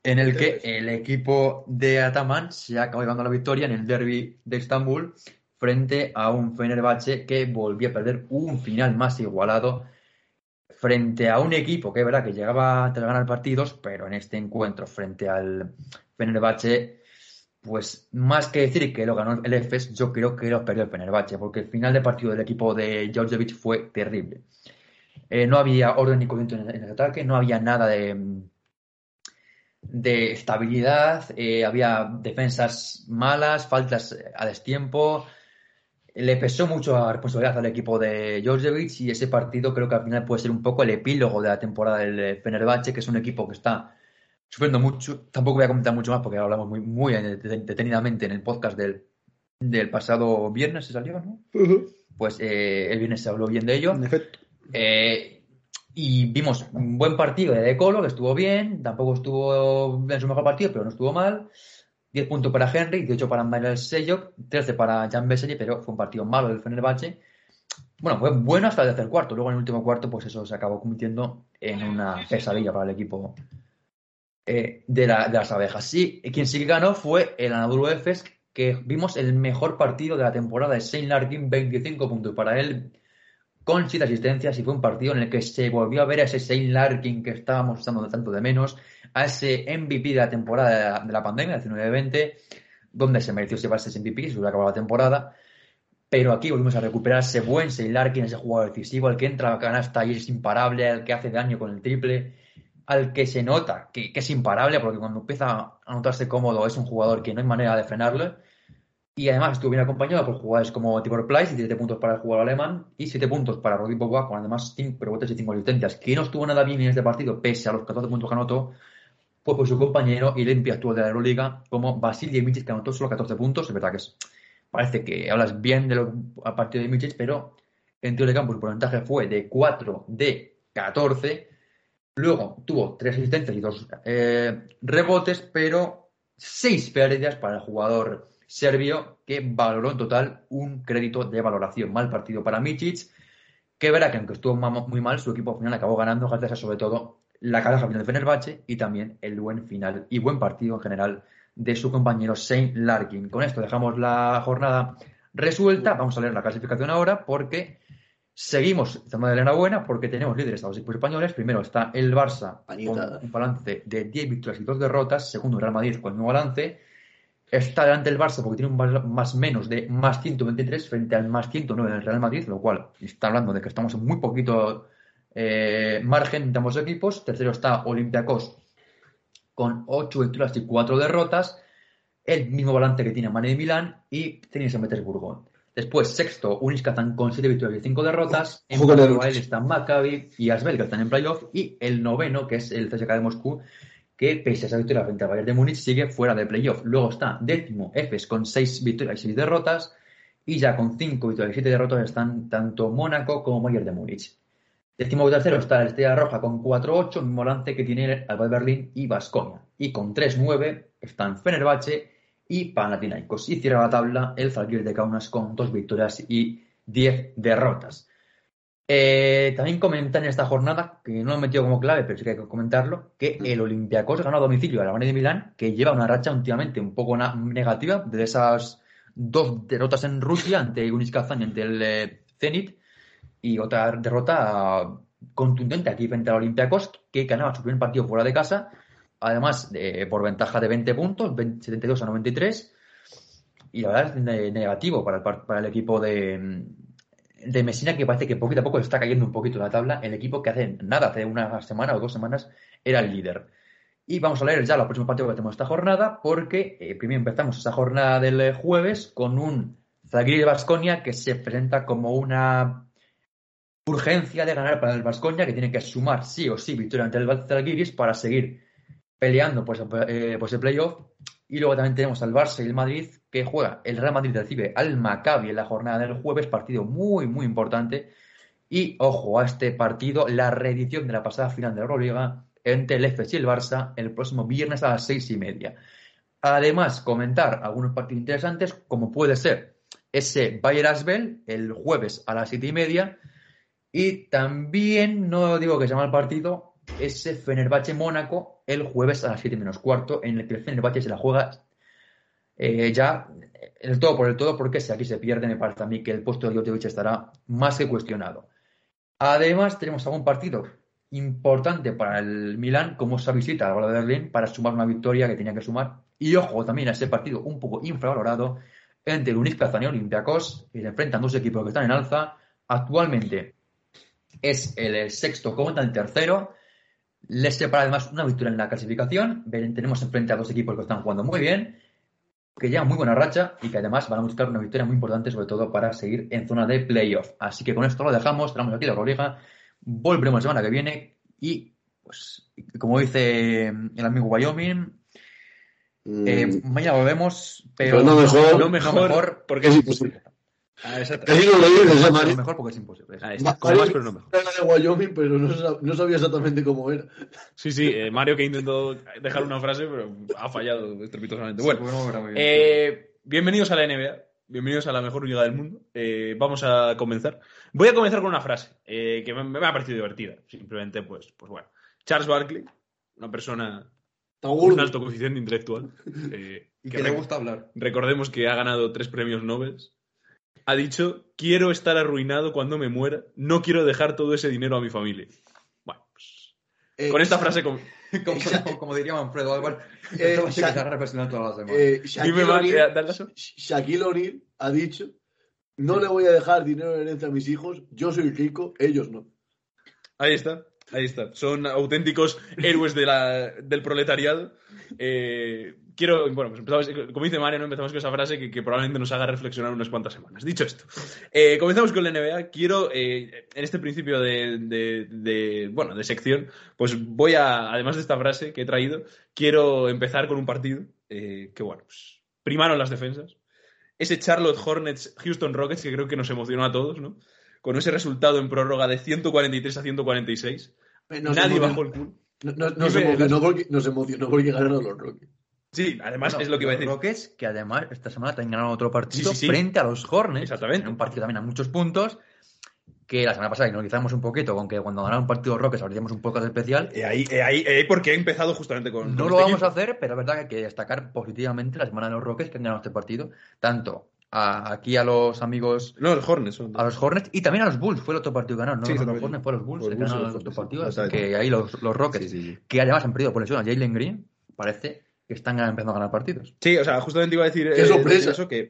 en el que el equipo de Ataman se acaba llevando la victoria en el derby de Estambul frente a un Fenerbahce que volvió a perder un final más igualado frente a un equipo que es verdad que llegaba a ganar partidos, pero en este encuentro frente al Fenerbahce, pues más que decir que lo ganó el EFES, yo creo que lo perdió el Fenerbahce, porque el final de partido del equipo de Djordjevic fue terrible. Eh, no había orden ni comienzo en, en el ataque, no había nada de, de estabilidad, eh, había defensas malas, faltas a destiempo. Le pesó mucho la responsabilidad al equipo de Djordjevic y ese partido creo que al final puede ser un poco el epílogo de la temporada del Fenerbahce, que es un equipo que está sufriendo mucho. Tampoco voy a comentar mucho más porque hablamos muy, muy detenidamente en el podcast del, del pasado viernes, se salió, ¿no? Pues eh, el viernes se habló bien de ello. En efecto. Eh, y vimos un buen partido de De Colo, que estuvo bien, tampoco estuvo en su mejor partido, pero no estuvo mal. 10 puntos para Henry, 18 para Manuel Seyok, 13 para Jan Vesely, pero fue un partido malo del Fenerbahce. Bueno, fue bueno hasta el tercer cuarto. Luego en el último cuarto, pues eso se acabó convirtiendo en una pesadilla para el equipo eh, de, la- de las abejas. Sí, quien sí que ganó fue el Anadolu Efes, que vimos el mejor partido de la temporada de Shane Larkin, 25 puntos para él, con 7 asistencias, y fue un partido en el que se volvió a ver a ese Shane Larkin que estábamos echando de tanto de menos, a ese MVP de la temporada de la, de pandemia, 19-20, donde se mereció llevarse ese MVP, se hubiera acabado la temporada. Pero aquí volvimos a recuperar ese buen Shane Larkin, ese jugador decisivo, el que entra a canasta y es imparable, el que hace daño con el triple, al que se nota que, es imparable, porque cuando empieza a notarse cómodo es un jugador que no hay manera de frenarlo. Y además estuvo bien acompañado por jugadores como Tibor Pleiss, 17 puntos para el jugador alemán y 7 puntos para Rodrigo Boba, con además 5 rebotes y 5 asistencias, que no estuvo nada bien en este partido, pese a los 14 puntos que anotó, pues por su compañero y limpia actual de la Euroliga, como Basilio Mitic, que anotó solo 14 puntos. Es verdad que es, parece que hablas bien de lo, a partido de Mitic, pero en tiro de campo el porcentaje fue de 4 de 14. Luego tuvo 3 asistencias y 2 eh, rebotes, pero 6 pérdidas para el jugador serbio que valoró en total un crédito de valoración. Mal partido para Mitic, que verá que aunque estuvo muy mal, su equipo al final acabó ganando gracias a sobre todo la caraja final de Fenerbahce y también el buen final y buen partido en general de su compañero Shane Larkin. Con esto dejamos la jornada resuelta. Vamos a leer la clasificación ahora porque seguimos estamos de la enhorabuena porque tenemos líderes a los equipos españoles. Primero está el Barça con un balance de 10 victorias y 2 derrotas. Segundo, el Real Madrid con mismo balance. Está delante el Barça porque tiene un más menos de más 123 frente al más 109 del Real Madrid, lo cual está hablando de que estamos en muy poquito eh, margen entre ambos equipos. Tercero está Olympiacos con 8 victorias y 4 derrotas. El mismo balance que tiene Mane de Milán y Zenit San Petersburgo. Después, sexto, Unis Kazan con 7 victorias y 5 derrotas. En Ojo con el paralelo a él Unis. están Maccabi y Asbel, que están en playoff. Y el noveno, que es el CSKA de Moscú, que pese a esa victoria frente al Bayern de Múnich sigue fuera de playoff. Luego está décimo Efes con 6 victorias y 6 derrotas. Y ya con 5 victorias y 7 derrotas están tanto Mónaco como Bayern de Múnich. Décimo tercero está el Estrella Roja con 4-8, mismo lance que tiene el Alba de Berlín y Basconia. Y con 3-9 están Fenerbahce y Panathinaikos. Y cierra la tabla el Zalgiris de Kaunas con 2 victorias y 10 derrotas. Eh, también comentan en esta jornada, que no lo he metido como clave, pero sí que hay que comentarlo, que el Olympiacos ganó a domicilio a la Bayern de Milán, que lleva una racha últimamente un poco negativa de esas dos derrotas en Rusia ante Unis Kazan y ante el eh, Zenit, y otra derrota contundente aquí frente al Olympiacos, que ganaba su primer partido fuera de casa, además de- por ventaja de 20 puntos, 20 72 a 93, y la verdad es ne- negativo para el, par- para el equipo de, de Messina, que parece que poquito a poco está cayendo un poquito la tabla, el equipo que hace nada, hace una semana o dos semanas, era el líder. Y vamos a leer ya los próximos partidos que tenemos esta jornada, porque eh, primero empezamos esa jornada del jueves con un Zaguirre de Basconia que se presenta como una urgencia de ganar para el Vasconia, que tiene que sumar sí o sí victoria ante el Zalgiris para seguir peleando pues, eh, pues el playoff. Y luego también tenemos al Barça y el Madrid, que juega. El Real Madrid recibe al Maccabi en la jornada del jueves, partido muy, muy importante. Y ojo a este partido, la reedición de la pasada final de la Euroliga entre el FC y el Barça el próximo viernes a las seis y media. Además, comentar algunos partidos interesantes, como puede ser ese Bayer Asbel el jueves a las siete y media. Y también, no digo que sea mal partido, ese Fenerbahce Mónaco el jueves a las 7 menos cuarto, en el que el Fenerbahce se la juega eh, ya el todo por el todo, porque si aquí se pierde, me parece a mí que el puesto de Jotovic estará más que cuestionado. Además, tenemos algún partido importante para el Milán, como esa visita al Alba de Berlín, para sumar una victoria que tenía que sumar. Y ojo también a ese partido un poco infravalorado entre el Unis Kazan y Olympiacos, que se enfrentan dos equipos que están en alza. Actualmente es el sexto contra el tercero. Les separa además una victoria en la clasificación. Tenemos enfrente a dos equipos que están jugando muy bien, que llevan muy buena racha y que además van a buscar una victoria muy importante, sobre todo para seguir en zona de playoff. Así que con esto lo dejamos, tenemos aquí la Euroliga. Volveremos la semana que viene y, pues, como dice el amigo Wyoming, eh, Mm, mañana volvemos, pero Pero no mejor. No mejor, porque es imposible. Ah, no lo mejor porque es imposible. Ma- Como más, pero no mejor. Era de Wyoming, pero no, sab- no sabía exactamente cómo era. Sí, sí, eh, Mario que intentó dejar una frase, pero ha fallado estrepitosamente. Bueno, Bueno, muy bien. eh, bienvenidos a la NBA, bienvenidos a la mejor liga del mundo. Eh, vamos a comenzar. Voy a comenzar con una frase eh, que me, me ha parecido divertida. Simplemente, pues, pues bueno. Charles Barkley, una persona con un alto coeficiente intelectual. eh, y que que le gusta hablar. recordemos que ha ganado tres premios Nobel. Ha dicho, quiero estar arruinado cuando me muera, no quiero dejar todo ese dinero a mi familia. Bueno, pues, Eh, con esta frase... com- Como, como- como diría Manfredo Eh, eh, O'Neal- eh. Shaquille O'Neal ha dicho no le voy a dejar dinero en herencia a mis hijos, yo soy rico, ellos no. Ahí está, ahí está. Son auténticos héroes de la, del proletariado. Eh, quiero, bueno, pues empezamos, como dice Mario, ¿no? empezamos con esa frase que, que, probablemente nos haga reflexionar unas cuantas semanas. Dicho esto, eh, comenzamos con la NBA. Quiero, eh, en este principio de, de, de, bueno, de sección, pues voy a, además de esta frase que he traído, quiero empezar con un partido eh, que, bueno, pues primaron las defensas. Ese Charlotte Hornets Houston Rockets que creo que nos emocionó a todos, ¿no? Con ese resultado en prórroga de 143 a 146. Nos Nadie bajó el culo. No, no, nos, emocionó porque, nos emocionó porque ganaron los Rockets. Sí, además bueno, es lo que iba a decir. Los Rockets, que además esta semana también ganaron otro partido sí, sí, sí. frente a los Hornets. Exactamente. En un partido también a muchos puntos. Que la semana pasada analizamos un poquito con que cuando ganaron un partido los Rockets habríamos un podcast especial. Y ahí, eh, ahí, eh, porque he empezado justamente con. No con lo este vamos equipo. a hacer, pero es verdad que hay que destacar positivamente la semana de los Rockets que han ganado este partido. Tanto a, aquí a los amigos. No, los Hornets. Son... A los Hornets y también a los Bulls. Fue el otro partido que ganaron. No Sí, los también. Hornets, fue los Bulls. Los que Bulls, ganaron los los otros partidos. sí, Así sí. que ahí los, los Rockets, Sí, sí, sí. que además han perdido por lesión a Jalen Green, parece que están empezando a ganar partidos. Sí, o sea, justamente iba a decir. ¡Qué eh, sorpresa! Eso, que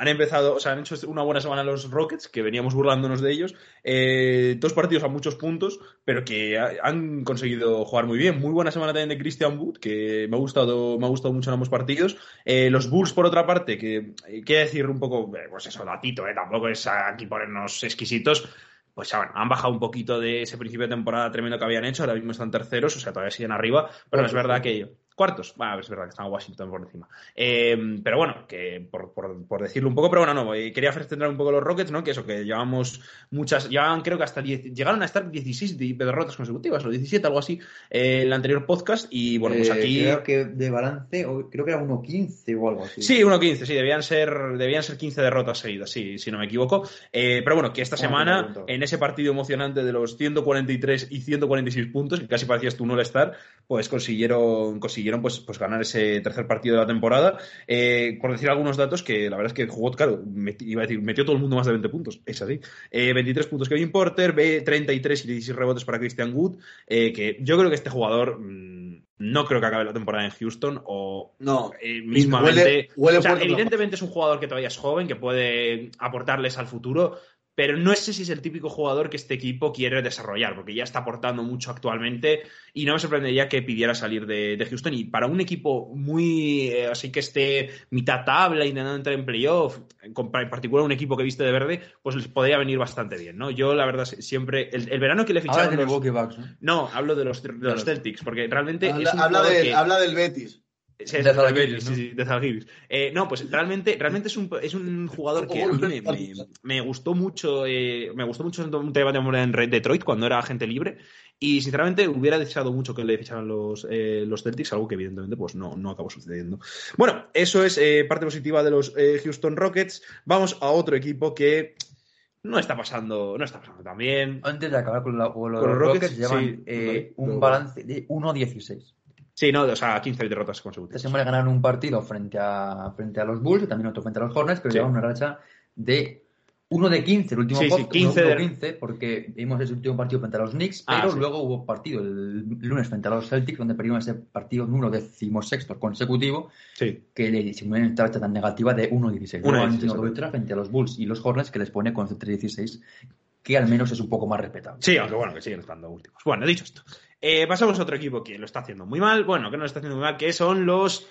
han empezado, o sea, han hecho una buena semana los Rockets, que veníamos burlándonos de ellos. Eh, dos partidos a muchos puntos, pero que ha- han conseguido jugar muy bien. Muy buena semana también de Christian Wood, que me ha gustado, me ha gustado mucho en ambos partidos. Eh, los Bulls, por otra parte, que eh, quiere decir un poco, eh, pues eso, datito, eh, tampoco es aquí ponernos exquisitos. Pues bueno, han bajado un poquito de ese principio de temporada tremendo que habían hecho, ahora mismo están terceros, o sea, todavía siguen arriba, pero es verdad que cuartos, bueno, es verdad que están Washington por encima. Eh, pero bueno, que por, por, por decirlo un poco, pero bueno, no, eh, quería centrar un poco los Rockets, ¿no? Que eso, que llevamos muchas, llevaban creo que hasta 10, llegaron a estar 16 de- derrotas consecutivas, o 17, algo así, eh, en el anterior podcast, y bueno, pues Eh, aquí... Creo que de balance, creo que era 1.15 o algo así. Sí, 1-15, sí, debían ser, debían ser 15 derrotas seguidas, sí, si no me equivoco. Eh, pero bueno, que esta Ah, semana, en ese partido emocionante de los 143 y 146 puntos, que casi parecías tú no estar, pues consiguieron, consiguieron pues, pues ganar ese tercer partido de la temporada. Eh, por decir algunos datos, que la verdad es que jugó, claro, meti- iba a decir, metió todo el mundo más de 20 puntos, es así. Eh, 23 puntos Kevin Porter, ve 33 y 16 rebotes para Christian Wood, eh, que yo creo que este jugador mm, no creo que acabe la temporada en Houston o No. eh, mismamente. Huele- huele o sea, evidentemente es un jugador que todavía es joven, que puede aportarles al futuro, pero no sé si es el típico jugador que este equipo quiere desarrollar, porque ya está aportando mucho actualmente y no me sorprendería que pidiera salir de, de Houston. Y para un equipo muy eh, así que esté mitad tabla y intentando entrar en playoff, en particular un equipo que viste de verde, pues les podría venir bastante bien, ¿no? Yo, la verdad, siempre. El, el verano que le ficharon. de los- Bucks, ¿no? No, hablo de los, de los Celtics, porque realmente Habla, es un habla jugador del- que- habla del Betis. Sí, De Zalgiris. Eh, no, pues realmente, realmente es un, es un jugador que a mí me, me- me gustó mucho, eh, me gustó mucho un tema de en Red Detroit cuando era agente libre y sinceramente hubiera deseado mucho que le ficharan los, eh, los Celtics, algo que evidentemente pues no, no acabó sucediendo. Bueno, eso es eh, parte positiva de los eh, Houston Rockets. Vamos a otro equipo que no está pasando, no está pasando tan bien. Antes de acabar con, la, con los, Con los Rockets, Rockets, llevan sí, eh, vale. un balance de 1-16. Sí, no, o sea, 15 derrotas Esta consecutivas. semana ganaron un partido frente a, frente a los Bulls y también otro frente a los Hornets, pero Sí. llevan una racha de 1 de 15, el último Sí, sí, podcast, 15 uno de- 15, porque vimos ese último partido frente a los Knicks, Ah, pero luego hubo partido el lunes frente a los Celtics, donde perdieron ese partido número decimosexto consecutivo, que le hicieron esta racha tan negativa de 1-16. Luego 1-16, han tenido exacto. otra frente a los Bulls y los Hornets, que les pone con 3-16, que al menos es un poco más respetable. Sí, aunque bueno, que siguen estando últimos. Bueno, dicho esto, eh, pasamos a otro equipo que lo está haciendo muy mal. Bueno, que no lo está haciendo muy mal, que son los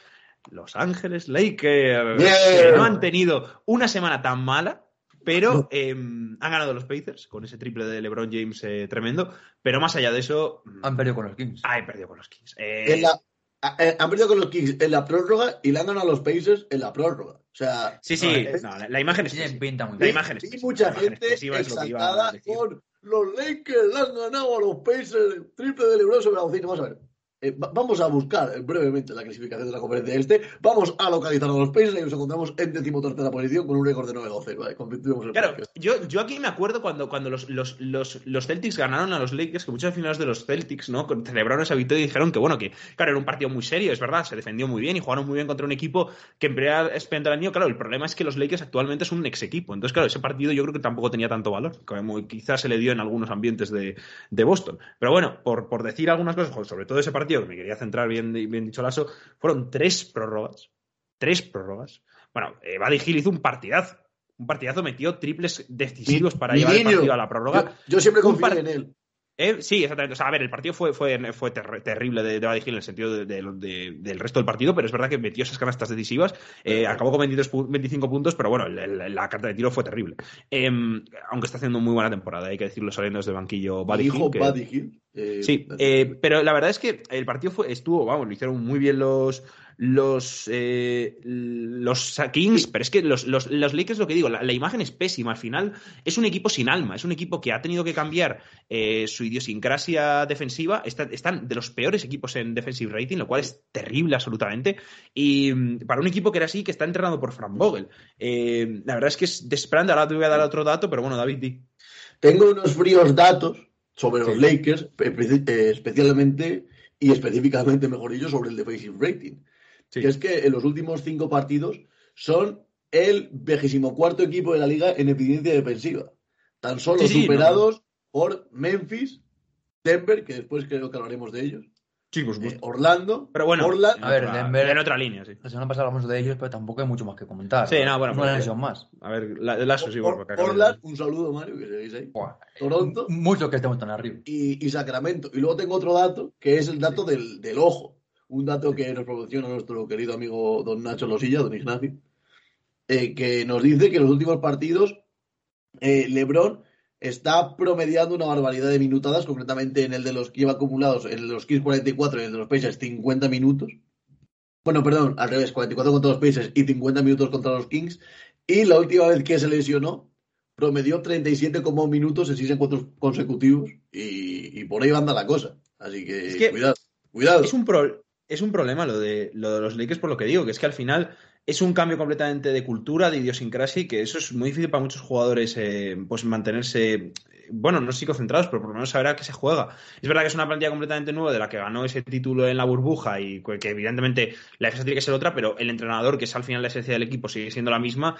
Los Ángeles Lakers. Que no han tenido una semana tan mala, pero eh, han ganado los Pacers con ese triple de LeBron James eh, tremendo. Pero más allá de eso, mm, Han perdido con los Kings. ay, perdió con los Kings. Eh, En la- a- eh, han perdido con los Kings en la prórroga y le han ganado a los Pacers en la prórroga. O sea, sí, sí, no, la, la imagen es Tienen pinta muy La imagen es y pésima, mucha gente pésima, es lo que iba a exaltada con los Lakers le han ganado a los Pacers triple de LeBron sobre bocina. Vamos a ver. Eh, va- vamos a buscar brevemente la clasificación de la conferencia este. Vamos a localizar a los Pacers y nos encontramos en decimotercera posición con un récord de 9-12. ¿vale? Claro, yo, yo aquí me acuerdo cuando, cuando los, los, los, los Celtics ganaron a los Lakers, que muchos aficionados de los Celtics, ¿no? Celebraron esa victoria y dijeron que, bueno, que, claro, era un partido muy serio, es verdad, se defendió muy bien y jugaron muy bien contra un equipo que en primera año, claro, el problema es que los Lakers actualmente es un ex equipo. Entonces, claro, ese partido yo creo que tampoco tenía tanto valor, como quizás se le dio en algunos ambientes de, de Boston. Pero bueno, por, por decir algunas cosas, sobre todo ese partido, que me quería centrar bien, bien dicho Lasso, fueron tres prórrogas. Tres prórrogas. Bueno, eh, Buddy Hill hizo un partidazo. un partidazo, metió triples decisivos Mi- para llevar el partido a la prórroga. Yo, yo siempre confío en él. Eh, sí, exactamente. O sea, a ver, el partido fue, fue, fue ter- terrible de, de Buddy en el sentido de- de- de- del resto del partido, pero es verdad que metió esas canastas decisivas. Eh, acabó con 22 pu- 25 puntos, pero bueno, la carta de tiro fue terrible. Em, aunque está haciendo muy buena temporada, hay que decirlo saliendo desde el banquillo Buddy Hield, que- Buddy Hield. eh, Sí, pero la verdad es que el partido fue, estuvo, vamos, lo hicieron muy bien los los eh, los Kings, pero es que los, los, los Lakers, lo que digo, la, la imagen es pésima. Al final es un equipo sin alma, es un equipo que ha tenido que cambiar eh, su idiosincrasia defensiva. Está- están de los peores equipos en defensive rating, lo cual es terrible absolutamente. Y mm, para un equipo que era así, que está entrenado por Frank Vogel. Eh, la verdad es que es desesperante. Ahora te voy a dar otro dato, pero bueno, David, di. Tengo unos fríos datos sobre los Sí. Lakers, eh, especialmente y específicamente, mejor dicho, sobre el defensive rating. Sí. Que es que en los últimos cinco partidos son el cuarto equipo de la liga en eficiencia defensiva. Tan solo Sí, sí, superados por Memphis, Denver, que después creo que hablaremos de ellos, Sí, por eh, Orlando, Pero bueno, Portland, A ver, en otra- Denver- en otra línea, sí. La semana pasada hablamos de ellos, pero tampoco hay mucho más que comentar. Sí, no, bueno, Una porque- lesión más. A ver, la, la sí, Por- Portland, un saludo, Mario, que seguís ahí. Buah, Toronto Mucho que estemos tan arriba. y, y Sacramento. Y luego tengo otro dato, que es el dato del, del ojo. Un dato que nos proporciona nuestro querido amigo don Nacho Losilla, don Ignacio, eh, que nos dice que en los últimos partidos eh, LeBron está promediando una barbaridad de minutadas, concretamente en el de los que lleva acumulados, en los Kings 44 y en el de los Pacers 50 minutos. Bueno, perdón, al revés, 44 contra los Pacers y 50 minutos contra los Kings. Y la última vez que se lesionó, promedió 37,1 minutos en seis encuentros consecutivos y, y por ahí anda la cosa. Así que, Es que cuidado, cuidado. es un, pro- es un problema lo de, lo de los Lakers por lo que digo, que es que al final es un cambio completamente de cultura, de idiosincrasia y que eso es muy difícil para muchos jugadores eh, pues mantenerse, bueno, no sé si concentrados, pero por lo menos saber a qué se juega. Es verdad que es una plantilla completamente nueva de la que ganó ese título en la burbuja y que evidentemente la defensa tiene que ser otra, pero el entrenador, que es al final la esencia del equipo, sigue siendo la misma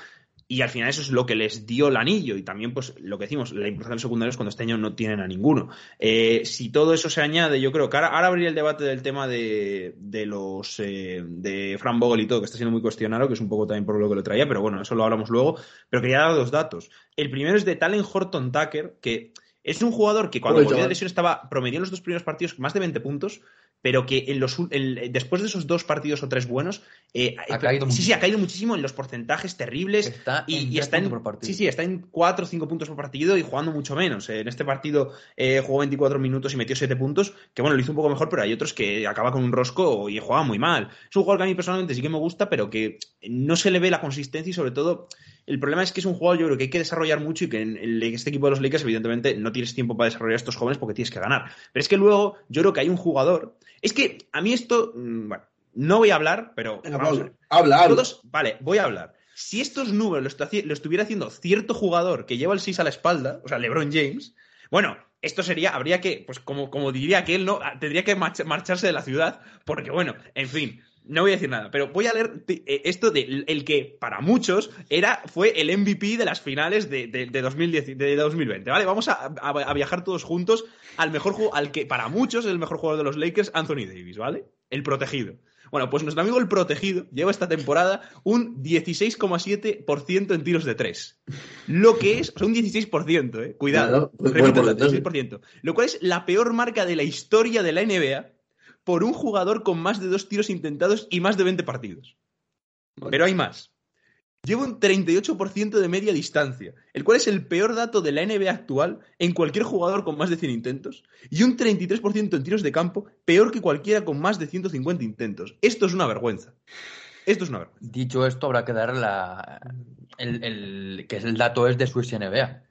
y al final eso es lo que les dio el anillo y también pues lo que decimos, la importancia de los secundarios cuando este año no tienen a ninguno. Eh, si todo eso se añade, yo creo que ahora, ahora habría el debate del tema de, de los eh, de Fran Vogel y todo, que está siendo muy cuestionado, que es un poco también por lo que lo traía, pero bueno, eso lo hablamos luego. Pero quería dar dos datos. El primero es de Talen Horton Tucker, que es un jugador que cuando volvió de lesión estaba promedió en los dos primeros partidos más de 20 puntos, pero que en los, ul- el- después de esos dos partidos o tres buenos, eh, Ha caído sí, sí, muchísimo. ha caído muchísimo en los porcentajes terribles Está y, en y está en, por partido. sí, sí, está en 4 o 5 puntos por partido y jugando mucho menos. Eh, En este partido eh, jugó 24 minutos y metió 7 puntos, que bueno, lo hizo un poco mejor, pero hay otros que acaba con un rosco y juega muy mal. Es un jugador que a mí personalmente sí que me gusta, pero que no se le ve la consistencia y sobre todo el problema es que es un jugador yo creo que hay que desarrollar mucho y que en este equipo de los Lakers evidentemente no tienes tiempo para desarrollar a estos jóvenes porque tienes que ganar. Pero es que luego yo creo que hay un jugador... Es que a mí esto... mm, Bueno, no voy a hablar, pero... Venga, vamos a Pablo, ver. habla, habla. Todos, vale, voy a hablar. Si estos números lo, estu- lo estuviera haciendo cierto jugador que lleva el 6 a la espalda, o sea, LeBron James, bueno, esto sería, habría que, pues como, como diría que él, no, Ah, tendría que march- marcharse de la ciudad, porque bueno, en fin, no voy a decir nada, pero voy a leer eh, esto de el- el que para muchos era, fue el MVP de las finales de, de, de 2010 de 2020, ¿vale? Vamos a, a- a viajar todos juntos al mejor juego, al que para muchos es el mejor jugador de los Lakers, Anthony Davis, ¿vale? El protegido. Bueno, pues nuestro amigo el protegido lleva esta temporada un 16,7% en tiros de 3. Lo que es, o sea, un 16%, ¿eh? Cuidado. Claro, pues, repito, 16%. Lo cual es la peor marca de la historia de la NBA por un jugador con más de dos tiros intentados y más de 20 partidos. Pero hay más. Lleva un 38% de media distancia, el cual es el peor dato de la NBA actual en cualquier jugador con más de 100 intentos, y un 33% en tiros de campo, peor que cualquiera con más de 150 intentos. Esto es una vergüenza. Esto es una vergüenza. Dicho esto, habrá que dar la, el, el- que es el dato es de Swiss NBA.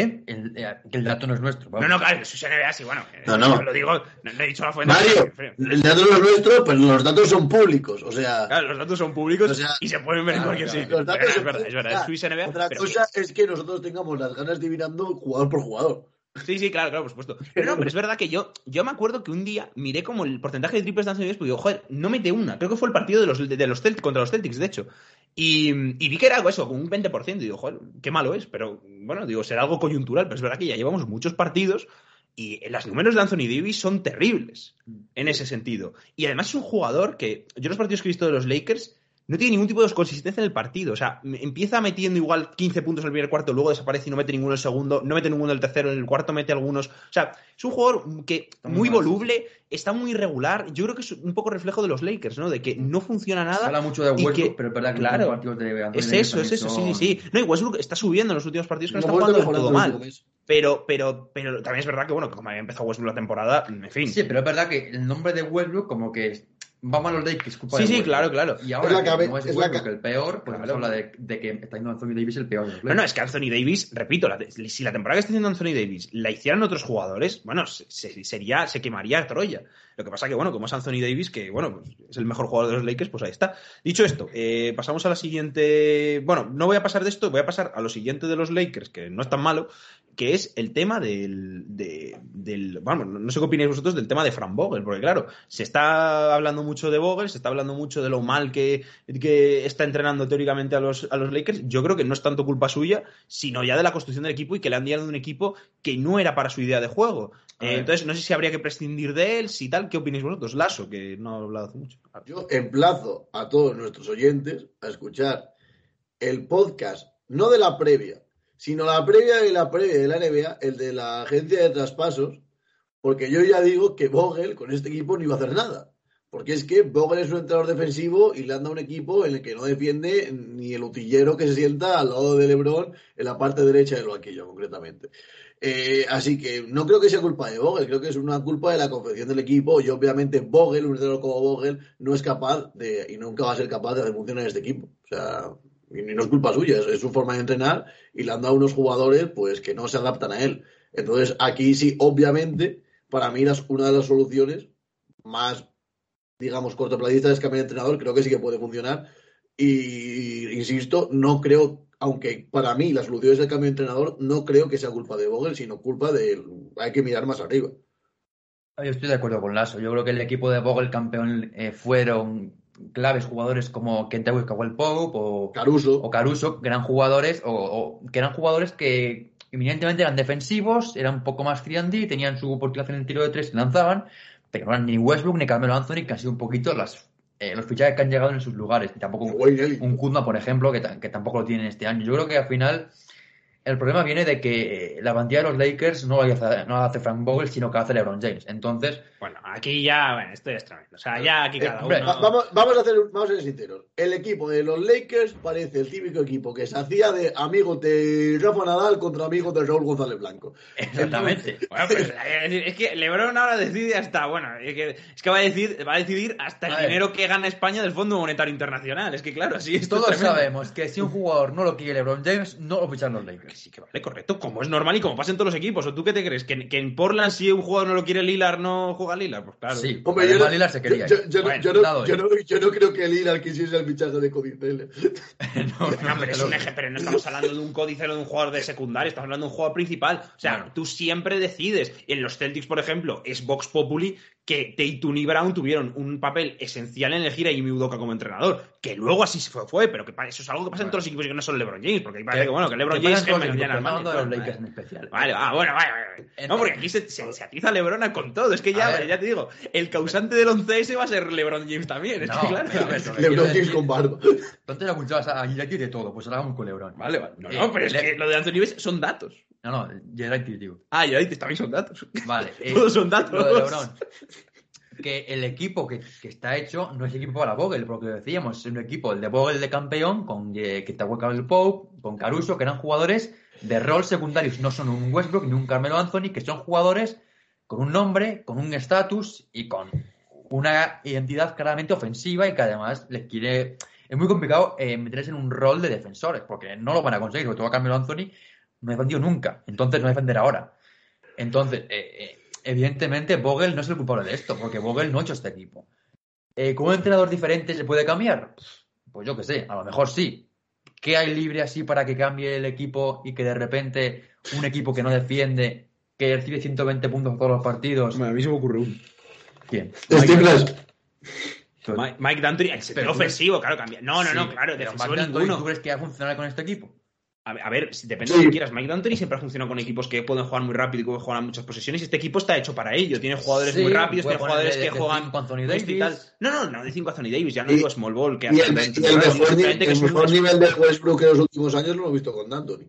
¿Eh? El, eh, el dato no es nuestro. No, vamos. no, claro, eso es NBA, sí, bueno. eh, No, no. Lo digo, no, no he dicho la fuente. Mario, el dato no es nuestro, pero los datos son públicos. O sea, Claro, los datos son públicos O sea, y se pueden ver en claro, cualquier claro, sitio. los datos Pero son es verdad, es verdad. Es. Swiss NBA. Otra pero cosa es que nosotros tengamos las ganas divinando jugador por jugador. Sí, sí, claro, claro, por supuesto. Pero no, pero es verdad que yo, yo me acuerdo que un día miré como el porcentaje de triples de Anthony Davis porque digo, joder, no mete una. Creo que fue el partido de los, de, de los Celtics, contra los Celtics, de hecho. Y, y vi que era algo eso, con un 20%. Y digo, joder, qué malo es. Pero bueno, digo, será algo coyuntural. Pero es verdad que ya llevamos muchos partidos y los números de Anthony Davis son terribles en ese sentido. Y además es un jugador que, yo los partidos que he visto de los Lakers, no tiene ningún tipo de consistencia en el partido. O sea, empieza metiendo igual 15 puntos en el primer cuarto, luego desaparece y no mete ninguno en el segundo, no mete ninguno en el tercero, en el cuarto mete algunos. O sea, es un jugador que muy muy voluble, está muy irregular. Yo creo que es un poco reflejo de los Lakers, ¿no? De que no funciona Se nada. habla mucho de Westbrook, que- pero es verdad que claro, partidos de Anthony Es eso, es eso, sí, son- sí, sí. No, y Westbrook está subiendo en los últimos partidos que no está jugando del todo mal. Pero, pero, pero también es verdad que, bueno, como había empezado Westbrook la temporada, en fin. Sí, pero es verdad que el nombre de Westbrook como que va mal los Lakers, culpa Sí, de sí, claro, claro. Y ahora Es la que no es, es la ca- el peor, pues Claro. se habla de, de que está yendo Anthony Davis el peor de los No, no, es que Anthony Davis, repito, la- si la temporada que está haciendo Anthony Davis la hicieran otros jugadores, bueno, se, se- sería, se quemaría a Troya. Lo que pasa que, bueno, como es Anthony Davis, que, bueno, pues, es el mejor jugador de los Lakers, pues ahí está. Dicho esto, eh, pasamos a la siguiente... Bueno, no voy a pasar de esto, voy a pasar a lo siguiente de los Lakers, que no es tan malo, que es el tema del... de- del vamos, no sé qué opináis vosotros del tema de Fran Vogel, porque claro, se está hablando mucho de Vogel, se está hablando mucho de lo mal que, que está entrenando teóricamente a los, a los Lakers. Yo creo que no es tanto culpa suya, sino ya de la construcción del equipo y que le han dado un equipo que no era para su idea de juego. Eh, entonces, no sé si habría que prescindir de él, si tal. ¿Qué opináis vosotros? Lasso, que no he hablado hace mucho. Yo emplazo a todos nuestros oyentes a escuchar el podcast, no de la previa, sino la previa de la previa de la NBA, el de la agencia de traspasos, porque yo ya digo que Vogel con este equipo no iba a hacer nada. Porque es que Vogel es un entrenador defensivo y le anda un equipo en el que no defiende ni el utillero que se sienta al lado de LeBron en la parte derecha del banquillo, concretamente. Eh, así que no creo que sea culpa de Vogel, creo que es una culpa de la confección del equipo y obviamente Vogel, un entrenador como Vogel, no es capaz de, y nunca va a ser capaz de hacer funcionar este equipo. O sea, y no es culpa suya, es, su forma de entrenar y le han dado unos jugadores pues que no se adaptan a él. Entonces aquí sí, obviamente, para mí las- una de las soluciones más, digamos, cortoplacistas es cambiar de entrenador, creo que sí que puede funcionar. Y insisto, no creo, aunque para mí la solución es el cambio de entrenador, no creo que sea culpa de Vogel, sino culpa de. Hay que mirar más arriba. Yo estoy de acuerdo con Lasso. Yo creo que el equipo de Vogel campeón eh, fueron claves jugadores como Kentawick Caldwell Pope o, Caruso. o Caruso, gran jugadores, o, o que eran jugadores que eminentemente eran defensivos, eran un poco más friendly, tenían su oportunidad en el tiro de tres y lanzaban, pero no eran ni Westbrook ni Carmelo Anthony, que han sido un poquito las, eh, los fichajes que han llegado en sus lugares. Y tampoco Ellington. un Kuzma, por ejemplo, que, que tampoco lo tienen este año. Yo creo que al final el problema viene de que eh, la plantilla de los Lakers no la hace, no la hace Frank Vogel, sino que la hace LeBron James. Entonces, Bueno, aquí ya, bueno, esto ya es tremendo. O sea, ya aquí Eh, cada hombre, uno. Va- vamos, vamos a hacer, vamos a ser sinceros. El equipo de los Lakers parece el típico equipo que se hacía de amigos de Rafa Nadal contra amigos de Raúl González Blanco. exactamente. Bueno, pues, eh, es que LeBron ahora decide hasta, bueno, es que, es que va, a decidir, va a decidir hasta el A ver. dinero que gana España del Fondo Monetario Internacional. Es que, claro, así es Todos tremendo. sabemos que si un jugador no lo quiere LeBron James, no lo fichan los Que sí, que vale, correcto, como es normal y como pasa en todos los equipos. ¿O tú qué te crees? ¿Que, que en Portland si un jugador no lo quiere Lilar no juega Lilar? Pues claro. Sí, Hombre, yo no, Lillard se quería. yo- no- Bueno, yo no- dado yo él. no- yo no creo que Lillard quisiese el fichaje de Cody Taylor. No, No, pero es un eje, pero no estamos hablando de un códice de un jugador de secundaria, estamos hablando de un jugador principal. O sea, tú siempre decides. En los Celtics, por ejemplo, es Vox Populi que Tatum y Brown tuvieron un papel esencial en elegir a Jimmy Udoka como entrenador. Que luego así se fue, fue pero que eso es algo que pasa en todos los equipos y que no solo LeBron James, porque ahí parece que, bueno, que LeBron James es de los. Lakers en especial. Vale, ah, bueno, vale, vale. No, porque aquí se, se, se atiza LeBron con todo. Es que ya, ya te digo, el causante del 11S va a ser LeBron James también. Es No, que claro. pero LeBron James con barba. Entonces escuchabas a de todo, pues ahora vamos con LeBron. Vale, vale. No, Eh, no, pero es le- que lo de Anthony Davis son datos. No, no, Gillette, digo. Ah, dices, también son datos. Vale. eh, Todos son datos. Lo de LeBron. Que el equipo que, que está hecho no es equipo para Vogel, porque decíamos, es un equipo, el de Vogel de campeón, con eh, del Pope, con Caruso, que eran jugadores de rol secundarios, no son un Westbrook ni un Carmelo Anthony, que son jugadores con un nombre, con un estatus y con una identidad claramente ofensiva y que además les quiere... Es muy complicado eh, meterse en un rol de defensores, porque no lo van a conseguir, sobre todo Carmelo Anthony no ha defendido nunca, entonces no va a defender ahora. Entonces, eh, eh, evidentemente, Vogel no es el culpable de esto, porque Vogel no ha hecho este equipo. Eh, ¿Con un entrenador diferente se puede cambiar? Pues yo qué sé, a lo mejor sí. ¿Qué hay libre así para que cambie el equipo y que de repente un equipo que no defiende, que recibe 120 puntos todos los partidos... a mí se me ocurre un. ¿Quién? Mike, Mike D'Antoni, Pero ofensivo, claro, cambia. No, no, no, claro, defensivo Mike D'Antoni. ¿Tú crees que va a funcionar con este equipo? A ver, depende de lo que quieras. Mike D'Antoni siempre ha funcionado con equipos que pueden jugar muy rápido y que jugar muchas posesiones. Y este equipo está hecho para ello. Tiene jugadores muy rápidos, tiene jugadores que juegan. Anthony Davis. Y tal. No, no, no, de 5 Anthony Davis. Ya no digo Small Ball. Que y el, y el mejor, el mejor nivel de Westbrook en los últimos años lo hemos visto con D'Antoni.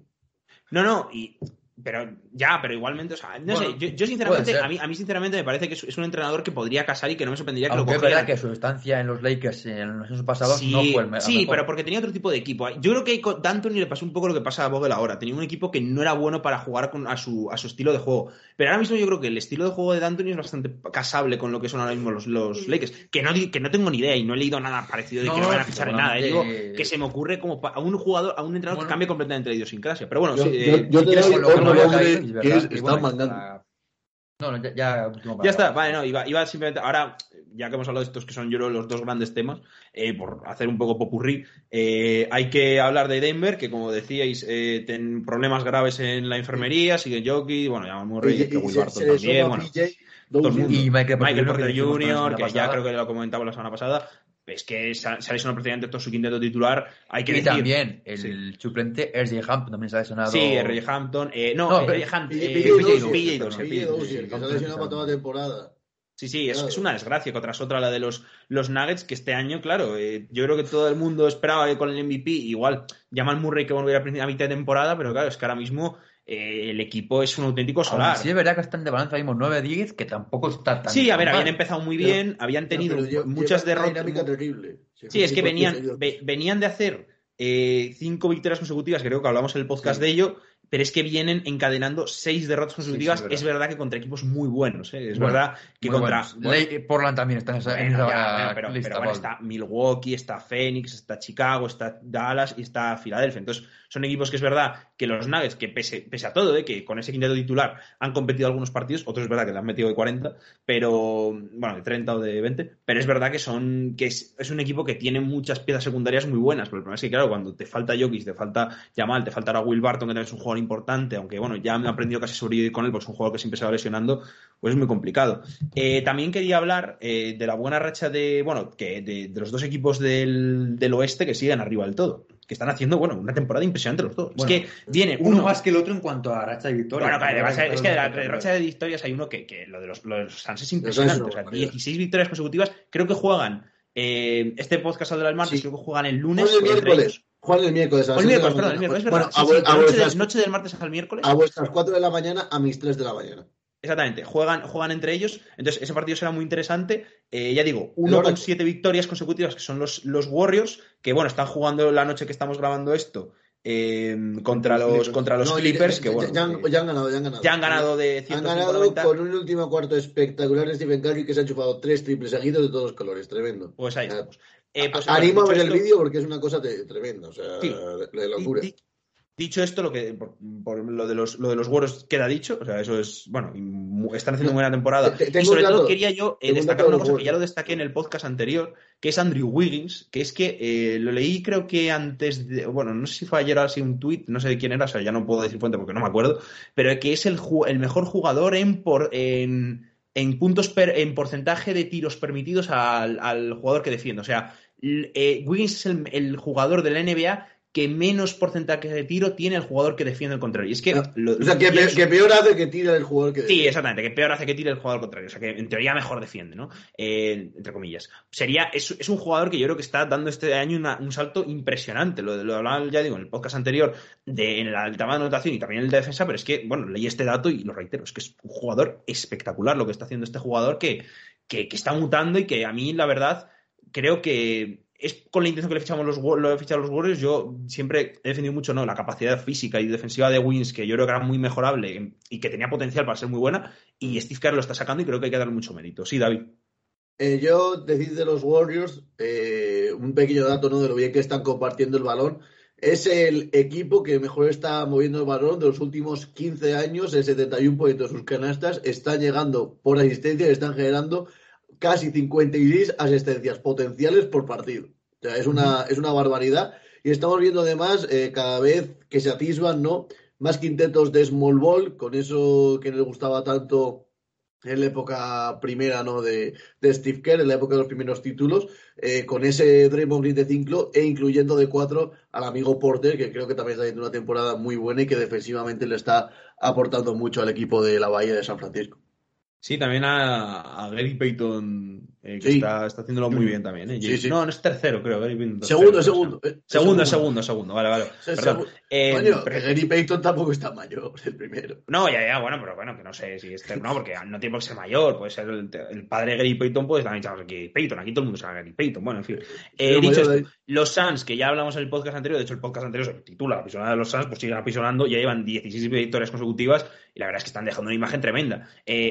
No, no, y pero ya, pero igualmente, o sea, no sé, yo, yo sinceramente, a mí, a mí sinceramente me parece que es, un entrenador que podría casar y que no me sorprendería que lo cogiera. Es verdad que su estancia en los Lakers en los años pasados sí, no fue el mejor. Sí, pero porque tenía otro tipo de equipo. Yo creo que a D'Antoni le pasó un poco lo que pasa a Vogel ahora. Tenía un equipo que no era bueno para jugar con, a, su, a su estilo de juego. Pero ahora mismo yo creo que el estilo de juego de D'Antoni es bastante casable con lo que son ahora mismo los, los Lakers. Que no, que no tengo ni idea y no he leído nada parecido de que no van a fichar en nada. Digo que se me ocurre como a un jugador, a un entrenador que cambie completamente la idiosincrasia. Pero bueno, yo, sí, yo, yo te que es, está mandando. No, no, ya, ya, ya está, vale, no, iba, iba, simplemente, ahora, ya que hemos hablado de estos que son yo los dos grandes temas, eh, por hacer un poco popurrí, eh, hay que hablar de Denver, que como decíais, eh, tienen problemas graves en la enfermería, sigue Jockey, bueno, ya Murray, que Will Barton también, bueno, todo el mundo. Y Michael, Michael Porter Jr., que ya creo que lo comentaba la semana pasada, es que se ha lesionado prácticamente todo su quinteto titular. Hay que y decir, también el sí. suplente RJ Hampton también se ha lesionado. Sí, RJ Hampton. Eh, no, no RJ Hampton. PJ Dozier. Se ha lesionado para toda la temporada. Sí, sí, es, claro. es, una desgracia que tras otra la de los, los Nuggets, que este año, claro, eh, yo creo que todo el mundo esperaba que con el MVP, igual Jamal Murray que volviera a mitad de temporada, pero claro, es que ahora mismo eh, el equipo es un auténtico solar. Sí, es verdad que están de balance, mismo 9-10, que tampoco está tan. Sí, a ver, habían empezado muy bien, pero, habían tenido muchas derrotas. terrible. Sí, es que venían, venían de hacer eh, cinco victorias consecutivas, creo que hablamos en el podcast sí. de ello, pero es que vienen encadenando seis derrotas consecutivas. Sí, sí, es, verdad. es, verdad. que contra equipos muy buenos. ¿eh? Es bueno, verdad que contra. Bueno. Portland también está en esa, en esa ya, pero, lista, pero bueno, está Milwaukee, está Phoenix, está Chicago, está Dallas y está Filadelfia. Entonces, son equipos que es verdad que los Nuggets, que pese, pese a todo, ¿eh? que con ese quinteto titular han competido algunos partidos, otros es verdad que le han metido de 40, pero bueno, de 30 o de 20, pero es verdad que son que es, es un equipo que tiene muchas piezas secundarias muy buenas. Pero el problema es que, claro, cuando te falta Jokic, te falta Jamal, te falta ahora Will Barton, que también es un jugador importante, aunque bueno, ya me he aprendido casi a sobrevivir con él, porque es un jugador que siempre se va lesionando, pues es muy complicado. Eh, también quería hablar eh, de la buena racha de, bueno, que de, de los dos equipos del, del, oeste que siguen arriba del todo. Que están haciendo, bueno, una temporada impresionante los dos. Bueno, es que viene uno, uno, más que el otro en cuanto a racha de victorias. Bueno, claro, es, es que de la racha de victorias hay uno que, que lo de los, lo de los Suns es impresionante. o sea, 16 victorias consecutivas. Creo que juegan. Eh, este podcast saldrá el martes, sí. creo que juegan el lunes. el miércoles. Juegan el miércoles. El miércoles, perdón, el miércoles. Bueno, sí, sí, a noche, de, noche del martes al miércoles. A vuestras 4 de la mañana, a mis 3 de la mañana. Exactamente, juegan, juegan entre ellos. Entonces, ese partido será muy interesante. Eh, ya digo, uno con siete victorias consecutivas, que son los, los Warriors, que bueno, están jugando la noche que estamos grabando esto. Eh, contra los contra los no, Clippers que bueno ya, han, ya, han, ganado ya han ganado ya han ganado de 150 han ganado con un último cuarto espectacular de Stephen Curry que se ha chupado tres triples seguidos de todos los colores tremendo pues ahí estamos eh, pues, animo a ver el vídeo porque es una cosa te, tremenda o sea sí. de locura Dicho esto, lo que por, por, lo de los lo de los Warriors queda dicho, o sea, eso es, bueno, están haciendo una buena temporada. Tengo y sobre dato, todo quería yo eh, destacar una cosa que ya lo destaqué en el podcast anterior, que es Andrew Wiggins, que es que eh, lo leí creo que antes de, bueno, no sé si fue ayer así un tweet, no sé de quién era, o sea, ya no puedo decir fuente porque no me acuerdo, pero que es el, el mejor jugador en por en, en puntos per, en porcentaje de tiros permitidos al, al jugador que defiende. O sea, eh, Wiggins es el, el jugador de la NBA que menos porcentaje de tiro tiene el jugador que defiende el contrario. Y es que. Lo, o sea, que, peor, que, peor hace que tire el jugador que defiende. Sí, exactamente, que peor hace que tire el jugador contrario. O sea, que en teoría mejor defiende, ¿no? Eh, entre comillas. Sería. Es, es, un jugador que yo creo que está dando este año una, un salto impresionante. Lo, lo hablaba, ya digo, en el podcast anterior, de, en el tema de anotación y también en el de defensa, pero es que, bueno, leí este dato y lo reitero, es que es un jugador espectacular lo que está haciendo este jugador que, que, que está mutando y que a mí, la verdad, creo que es con la intención que le fichamos los, lo fichado los Warriors. Yo siempre he defendido mucho ¿no? la capacidad física y defensiva de Wins, que yo creo que era muy mejorable y que tenía potencial para ser muy buena. Y Steve Kerr lo está sacando y creo que hay que darle mucho mérito. Sí, David. Eh, yo decir de los Warriors, eh, un pequeño dato ¿no? de lo bien que están compartiendo el balón. Es el equipo que mejor está moviendo el balón de los últimos 15 años. El 71% de sus canastas están llegando por asistencia y están generando casi 56 asistencias potenciales por partido. O sea, es una, es una barbaridad. Y estamos viendo además eh, cada vez que se atisban, ¿no? Más quintetos de small ball, con eso que les gustaba tanto en la época primera ¿no? de, de Steve Kerr, en la época de los primeros títulos, eh, con ese Draymond Green de 5 e incluyendo de 4 al amigo Porter, que creo que también está haciendo una temporada muy buena y que defensivamente le está aportando mucho al equipo de la Bahía de San Francisco. Sí, también a, a Gary Payton, eh, que Sí. está, está haciéndolo muy bien también. ¿eh? Sí, sí. No, no es tercero, creo. Payton tercero, Segundo, segundo. eh, Segundo, segundo, segundo, vale, vale. Se- Perdón. Coño, pero- Gary Payton tampoco está mayor, el primero. No, ya, ya, bueno, pero bueno, que no sé si es no, porque no tiene por qué ser mayor, puede ser el, el padre de Gary Payton, pues también llamarse Gary Payton, aquí todo el mundo llama Gary Payton, bueno, en fin. Eh, dicho de esto, los Suns, que ya hablamos en el podcast anterior, de hecho el podcast anterior se titula La pisonada de los Suns, pues siguen apisonando, ya llevan 16 victorias consecutivas y la verdad es que están dejando una imagen tremenda.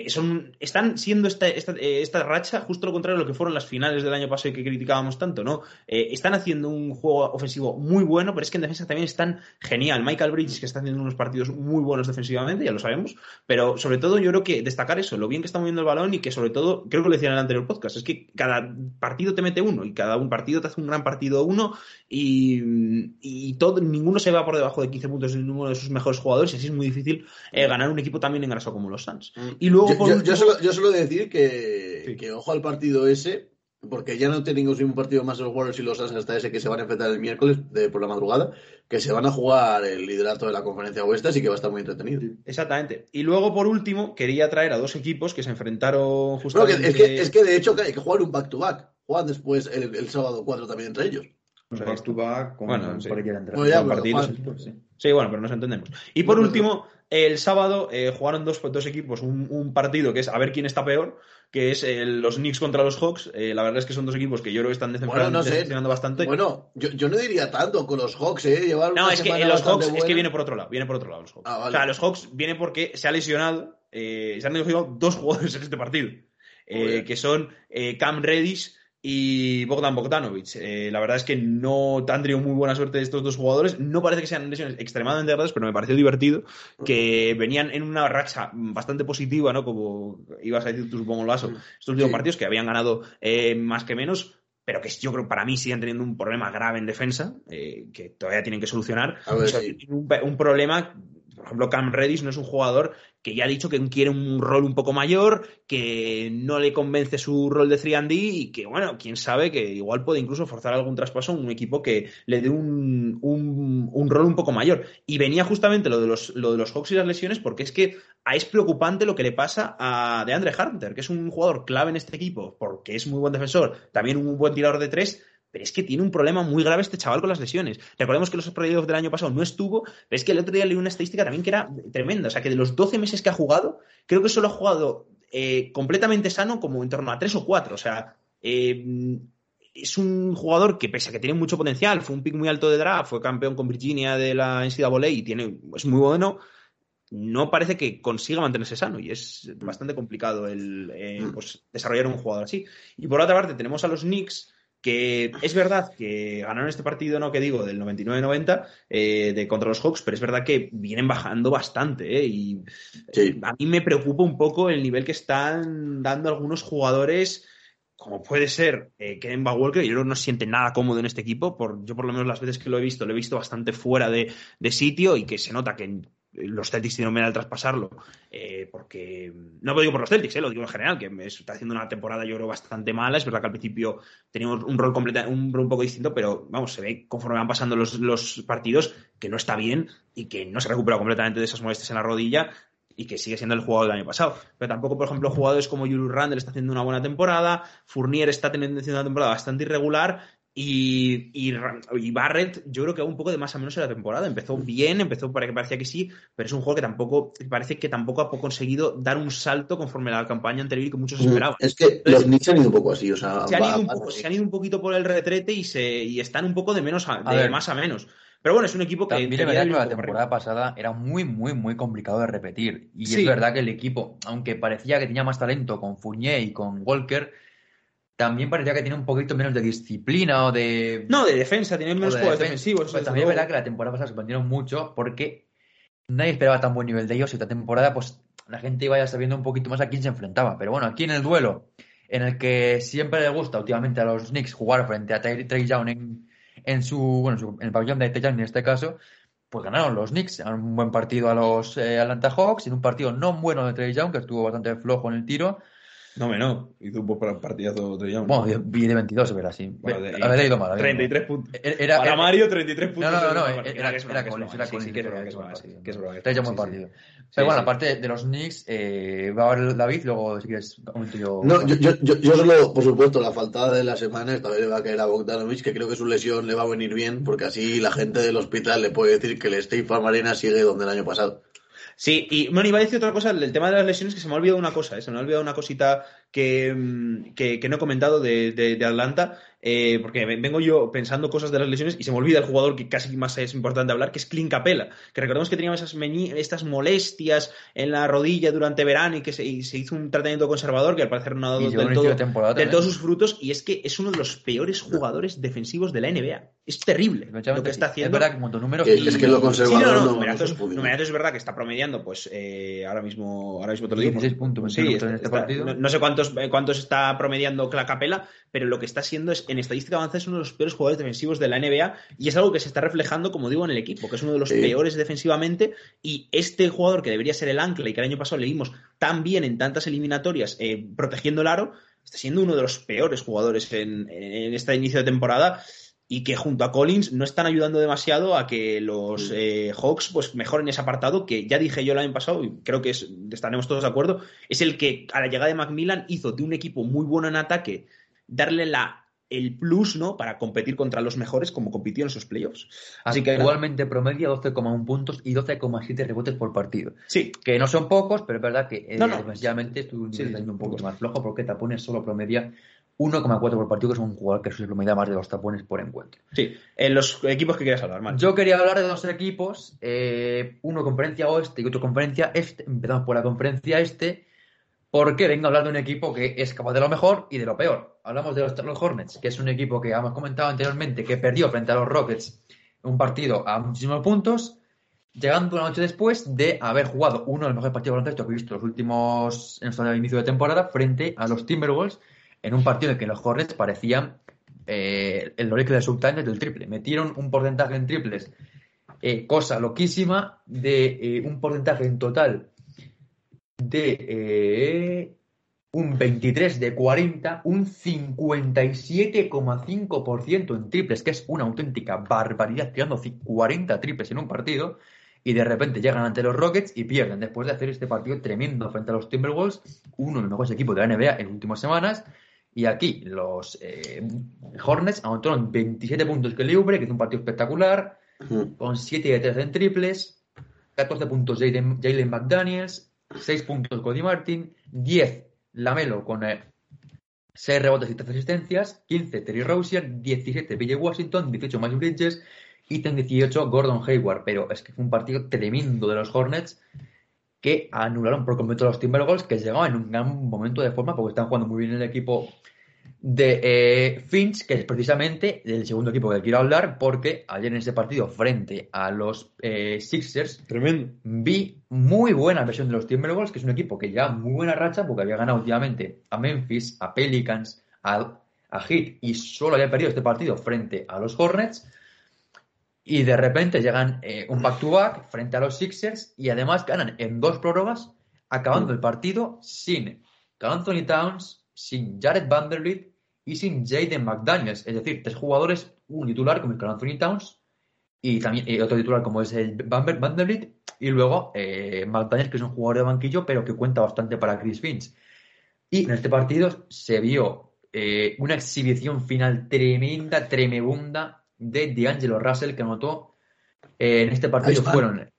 Son, están siendo esta, esta, esta racha justo lo contrario de lo que fueron las finales del año pasado y que criticábamos tanto, ¿no? Eh, están haciendo un juego ofensivo muy bueno, pero es que en defensa también están genial. Michael Bridges, que está haciendo unos partidos muy buenos defensivamente, ya lo sabemos, pero sobre todo yo creo que destacar eso, lo bien que está moviendo el balón y que sobre todo, creo que lo decía en el anterior podcast, es que cada partido te mete uno y cada un partido te hace un gran partido uno y, y todo, ninguno se va por debajo de 15 puntos de ninguno de sus mejores jugadores y así es muy difícil eh, ganar un equipo también engrasado como los Suns. Y luego, Yo, por yo- último- yo solo, yo solo decir que, Sí. que ojo al partido ese, porque ya no tenemos un partido más los Warriors y los Suns hasta ese que se van a enfrentar el miércoles de, por la madrugada, que se van a jugar el liderato de la conferencia oeste, así que va a estar muy entretenido. Exactamente. Y luego, por último, quería traer a dos equipos que se enfrentaron que- justamente... es, que, es que de hecho que hay que jugar un back-to-back. Juegan después el, el sábado 4 también entre ellos. Un sea, back to back con bueno, sí. cualquiera entre Bueno, ya, partidos, sí. Sí, bueno, pero nos entendemos. Y por No, último, el sábado eh, jugaron dos, dos equipos, un, un partido que es a ver quién está peor, que es eh, los Knicks contra los Hawks. Eh, la verdad es que son dos equipos que yo creo que están Bueno, no sé. decepcionando bastante. Bueno, yo, yo no diría tanto con los Hawks, ¿eh? Llevar no, es que los Hawks es que viene por otro lado, viene por otro lado los Hawks. Ah, vale. O sea, los Hawks viene porque se ha lesionado, eh, se han lesionado dos jugadores en este partido, que son Cam Reddish y Bogdan Bogdanovic. Eh, la verdad es que no han tenido muy buena suerte estos dos jugadores. No parece que sean lesiones extremadamente graves, pero me pareció divertido que venían en una racha bastante positiva, ¿no? Como ibas a decir tú, supongo, Lazo, estos últimos Sí. partidos que habían ganado eh, más que menos. Pero que yo creo que para mí siguen teniendo un problema grave en defensa, eh, que todavía tienen que solucionar. A ver, O sea, sí. tienen un, un problema, por ejemplo, Cam Reddish no es un jugador que ya ha dicho que quiere un rol un poco mayor, que no le convence su rol de 3D y que, bueno, quién sabe que igual puede incluso forzar algún traspaso a un equipo que le dé un, un- rol un poco mayor. Y venía justamente lo de, los, lo de los Hawks y las lesiones porque es que es preocupante lo que le pasa a DeAndre Hunter, que es un jugador clave en este equipo porque es muy buen defensor, también un buen tirador de tres, pero es que tiene un problema muy grave este chaval con las lesiones. Recordemos que los playoffs del año pasado no estuvo, pero es que el otro día leí una estadística también que era tremenda. O sea, que de los 12 meses que ha jugado, creo que solo ha jugado eh, completamente sano como en torno a 3 o 4. O sea, eh, es un jugador que, pese a que tiene mucho potencial, fue un pick muy alto de draft, fue campeón con Virginia de la NCAA y tiene, es muy bueno. No parece que consiga mantenerse sano y es bastante complicado el eh, pues, desarrollar un jugador así. Y por otra parte, tenemos a los Knicks que es verdad que ganaron este partido, no que digo, del 99-90 eh, de contra los Hawks, pero es verdad que vienen bajando bastante eh, y Sí. a mí me preocupa un poco el nivel que están dando algunos jugadores como puede ser eh, Kemba Walker, yo creo que no se siente nada cómodo en este equipo, por, yo por lo menos las veces que lo he visto, lo he visto bastante fuera de, de sitio y que se nota que los Celtics tienen manera de traspasarlo, eh, porque no lo digo por los Celtics, eh, lo digo en general, que está haciendo una temporada yo creo bastante mala, es verdad que al principio teníamos un rol completa, un rol un poco distinto, pero vamos, se ve conforme van pasando los, los partidos que no está bien y que no se recupera completamente de esas molestias en la rodilla y que sigue siendo el jugador del año pasado. Pero tampoco, por ejemplo, jugadores como Julius Randle está haciendo una buena temporada, Fournier está teniendo una temporada bastante irregular y, y, y Barrett, yo creo que un poco de más a menos en la temporada. Empezó bien, empezó para que parecía que sí, pero es un juego que tampoco, parece que tampoco ha conseguido dar un salto conforme a la campaña anterior que muchos esperaban. Es que los Knicks han ido un poco así, o sea, Se han, ido un poco, se han ido un poquito por el retrete y, se, y están un poco de menos a, de más a menos. Pero bueno, es un equipo que. También es verdad que la temporada pasada era muy, muy, muy complicado de repetir. Y Sí. es verdad que el equipo, aunque parecía que tenía más talento con Fournier y con Walker, también parecía que tenía un poquito menos de disciplina o de... No, de defensa, tienen o menos de jugadores defen- defensivos. Pues también es verdad que la temporada pasada sorprendieron mucho porque nadie esperaba tan buen nivel de ellos y esta temporada pues la gente iba ya sabiendo un poquito más a quién se enfrentaba. Pero bueno, aquí en el duelo, en el que siempre le gusta últimamente a los Knicks jugar frente a Trey Young en, en su, bueno, en su- en el pabellón de Trey Young en este caso, pues ganaron los Knicks. Un buen partido a los eh, Atlanta Hawks, en un partido no bueno de Trey Young, que estuvo bastante flojo en el tiro. No, me no. Hizo un buen partidazo de Young. Bueno, vi de 22, se verá así. Bueno, de- Habéis leído mal. habéis leído 33 mal. puntos. Era, Para Mario, 33 No, puntos. no, no, no, era, partido. Que es era Collins, que era. Collins. Que es es broma. Trae ya un buen partido. Pero bueno, aparte de los Knicks, eh, va a haber David, luego si quieres comento yo. No, yo, yo, yo, yo solo, por supuesto, la faltada de la semana esta vez le va a caer a Bogdanovich, que creo que su lesión le va a venir bien, porque así la gente del hospital le puede decir que el State Farm Arena sigue donde el año pasado. Sí, y bueno, iba a decir otra cosa, el tema de las lesiones, que se me ha olvidado una cosa, ¿eh? se me ha olvidado una cosita que, mm, que, que no he comentado de, de- de Atlanta, eh, porque ven- vengo yo pensando cosas de las lesiones y se me olvida el jugador que casi más es importante hablar, que es Clint Capella, que recordemos que tenía esas estas molestias en la rodilla durante verano y que se, y se hizo un tratamiento conservador que al parecer no ha dado del todo, de del todo sus frutos, y es que es uno de los peores jugadores defensivos de la NBA. Es terrible lo que está sí. haciendo. Es verdad que en cuanto a números. Y- es que lo Sí, conservador no, no, no- no numerazos, es verdad que está promediando, pues eh, ahora mismo ahora mismo te lo digo. 16 puntos, Sí, 21 está- en este está- partido. No, no sé cuántos, eh, cuántos está promediando la capela, pero lo que está siendo es, en estadística avanzada, es uno de los peores jugadores defensivos de la NBA y es algo que se está reflejando, como digo, en el equipo, que es uno de los Sí. peores defensivamente y este jugador que debería ser el ancla y que el año pasado le vimos tan bien en tantas eliminatorias eh, protegiendo el aro, está siendo uno de los peores jugadores en, en este inicio de temporada y que junto a Collins no están ayudando demasiado a que los eh, Hawks pues mejoren ese apartado que ya dije yo el año pasado y creo que es- estaremos todos de acuerdo. Es el que a la llegada de Macmillan hizo de un equipo muy bueno en ataque darle la el plus no para competir contra los mejores como compitió en esos playoffs. Así que Actualmente promedia 12,1 puntos y 12,7 rebotes por partido. sí. Que no son pocos, pero es verdad que eh, No, no. defensivamente estuvo un Sí, sí, un poco más flojo porque Tapones solo promedia 1,4 por partido, que es un jugador que suele promedia más de dos tapones por encuentro. sí en los equipos que quieras hablar Marc. Yo quería hablar de dos equipos, eh, uno conferencia oeste y otro conferencia este. Empezamos por la conferencia este, porque vengo a hablar de un equipo que es capaz de lo mejor y de lo peor. Hablamos de los Charlotte Hornets, que es un equipo que hemos comentado anteriormente que perdió frente a los Rockets un partido a muchísimos puntos, llegando una noche después de haber jugado uno de los mejores partidos de baloncesto que he visto los últimos en este inicio de temporada frente a los Timberwolves en un partido en que los Hornets parecían eh, el Oracle de Subtime del triple. Metieron un porcentaje en triples, eh, cosa loquísima, de eh, un porcentaje en total de eh, un 23 de 40, un 57,5% en triples, que es una auténtica barbaridad, tirando ci- 40 triples en un partido, y de repente llegan ante los Rockets y pierden después de hacer este partido tremendo frente a los Timberwolves, uno de los mejores equipos de la NBA en últimas semanas. Y aquí los eh, Hornets anotaron 27 puntos que Libre, que hizo un partido espectacular, con 7 de 13 en triples, 14 puntos Jalen Jalen McDaniels, 6 puntos Cody Martin, 10 Lamelo con 6 rebotes y 13 asistencias, 15 Terry Rozier, 17 PJ Washington, 18 Miles Bridges y 18 Gordon Hayward. Pero es que fue un partido tremendo de los Hornets que anularon por completo a los Timberwolves que llegaban en un gran momento de forma porque están jugando muy bien el equipo de eh, Finch, que es precisamente el segundo equipo que quiero hablar, porque ayer en ese partido frente a los eh, Sixers tremendo vi muy buena versión de los Timberwolves, que es un equipo que ya muy buena racha, porque había ganado últimamente a Memphis, a Pelicans, a, a Heat, y solo había perdido este partido frente a los Hornets. Y de repente llegan eh, un back-to-back frente a los Sixers y además ganan en dos prórrogas, acabando el partido sin Anthony Towns, sin Jared Vanderbilt y sin Jaden McDaniels. Es decir, tres jugadores, un titular como es Anthony Towns y también eh, otro titular como es el Van- Vanderbilt y luego eh, McDaniels, que es un jugador de banquillo, pero que cuenta bastante para Chris Finch. Y en este partido se vio una exhibición final tremenda, tremebunda de D'Angelo Russell, que anotó eh, en este partido fueron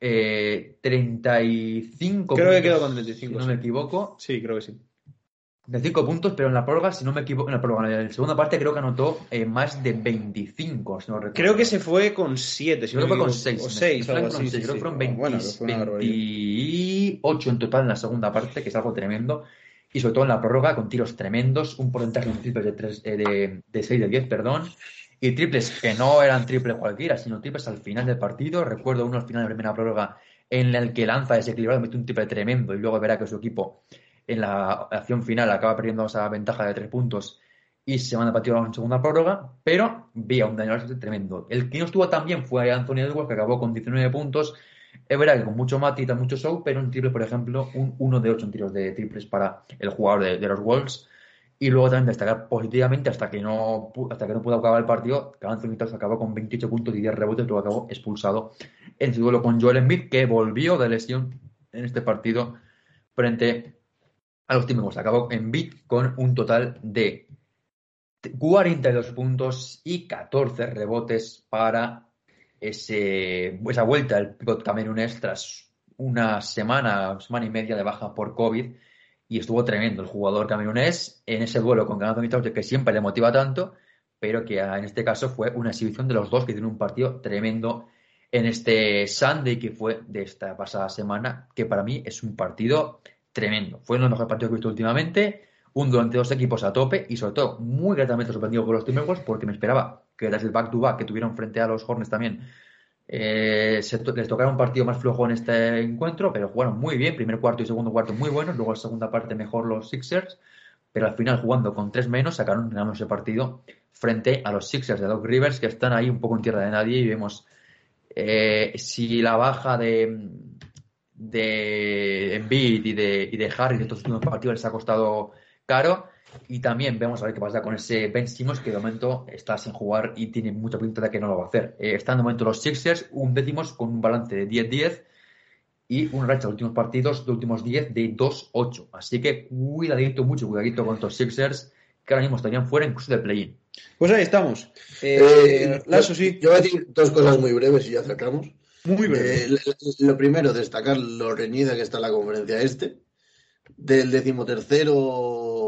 eh, 35 Creo que puntos, quedó con 35, si no sí. me equivoco. sí creo que sí De 5 puntos, pero en la prórroga, si no me equivoco, en la prórroga, en la segunda parte creo que anotó eh, más de 25, si no recuerdo. creo que se fue con 7 si Creo no que fue con equivoco. 6. o 6 creo que fueron así seis, sí, creo que sí. fueron 20 Bueno, que fue una barbaridad. 28 en total en la segunda parte, que es algo tremendo. Y sobre todo en la prórroga, con tiros tremendos, un porcentaje de, tres, eh, de, de 6 de 10, perdón. Y triples que no eran triples cualquiera, sino triples al final del partido. Recuerdo uno al final de la primera prórroga en el que lanza desequilibrado, mete un triple tremendo y luego verá que su equipo en la acción final acaba perdiendo esa ventaja de tres puntos y se van a partir en segunda prórroga, pero vi a un Daniel tremendo. El que no estuvo tan bien fue Anthony Edwards, que acabó con 19 puntos. Es verdad que con mucho matita, mucho show, pero un triple, por ejemplo, un 1 de 8 en tiros de triples para el jugador de, los Wolves. Y luego también destacar positivamente hasta que no hasta que no pudo acabar el partido, que Anthony acabó con 28 puntos y 10 rebotes, luego acabó expulsado en su duelo con Joel Embiid, que volvió de lesión en este partido frente a los Timberwolves. Acabó Embiid con un total de 42 puntos y 14 rebotes para ese, esa vuelta del pivot camerunés tras una semana, semana y media de baja por COVID y estuvo tremendo el jugador camerunés en ese duelo con Anthony Towns que siempre le motiva tanto, pero que en este caso fue una exhibición de los dos que tienen un partido tremendo en este Sunday que fue de esta pasada semana, que para mí es un partido tremendo. Fue uno de los mejores partidos que he visto últimamente un durante dos equipos a tope y sobre todo muy gratamente sorprendido por los Timberwolves porque me esperaba que tras el back-to-back que tuvieron frente a los Hornets también eh, les tocara un partido más flojo en este encuentro, pero jugaron muy bien, primer cuarto y segundo cuarto muy buenos, luego la segunda parte mejor los Sixers, pero al final jugando con tres menos sacaron ganando ese partido frente a los Sixers de Doc Rivers que están ahí un poco en tierra de nadie y vemos eh, si la baja de de Embiid y de, y de Harris de estos últimos partidos les ha costado caro. Y también vemos a ver qué pasa con ese Ben Simmons que de momento está sin jugar y tiene mucha pinta de que no lo va a hacer. Eh, están de momento los Sixers, un décimos con un balance de 10-10 y una racha de últimos partidos, de últimos 10 de 2-8. Así que cuidadito, mucho cuidadito con estos Sixers que ahora mismo estarían fuera incluso de play-in. Pues ahí estamos. Eh, eh sí. Yo voy a decir dos cosas muy breves y ya sacamos. Muy breves. Eh, lo primero, destacar lo reñida que está la conferencia este. Del decimotercero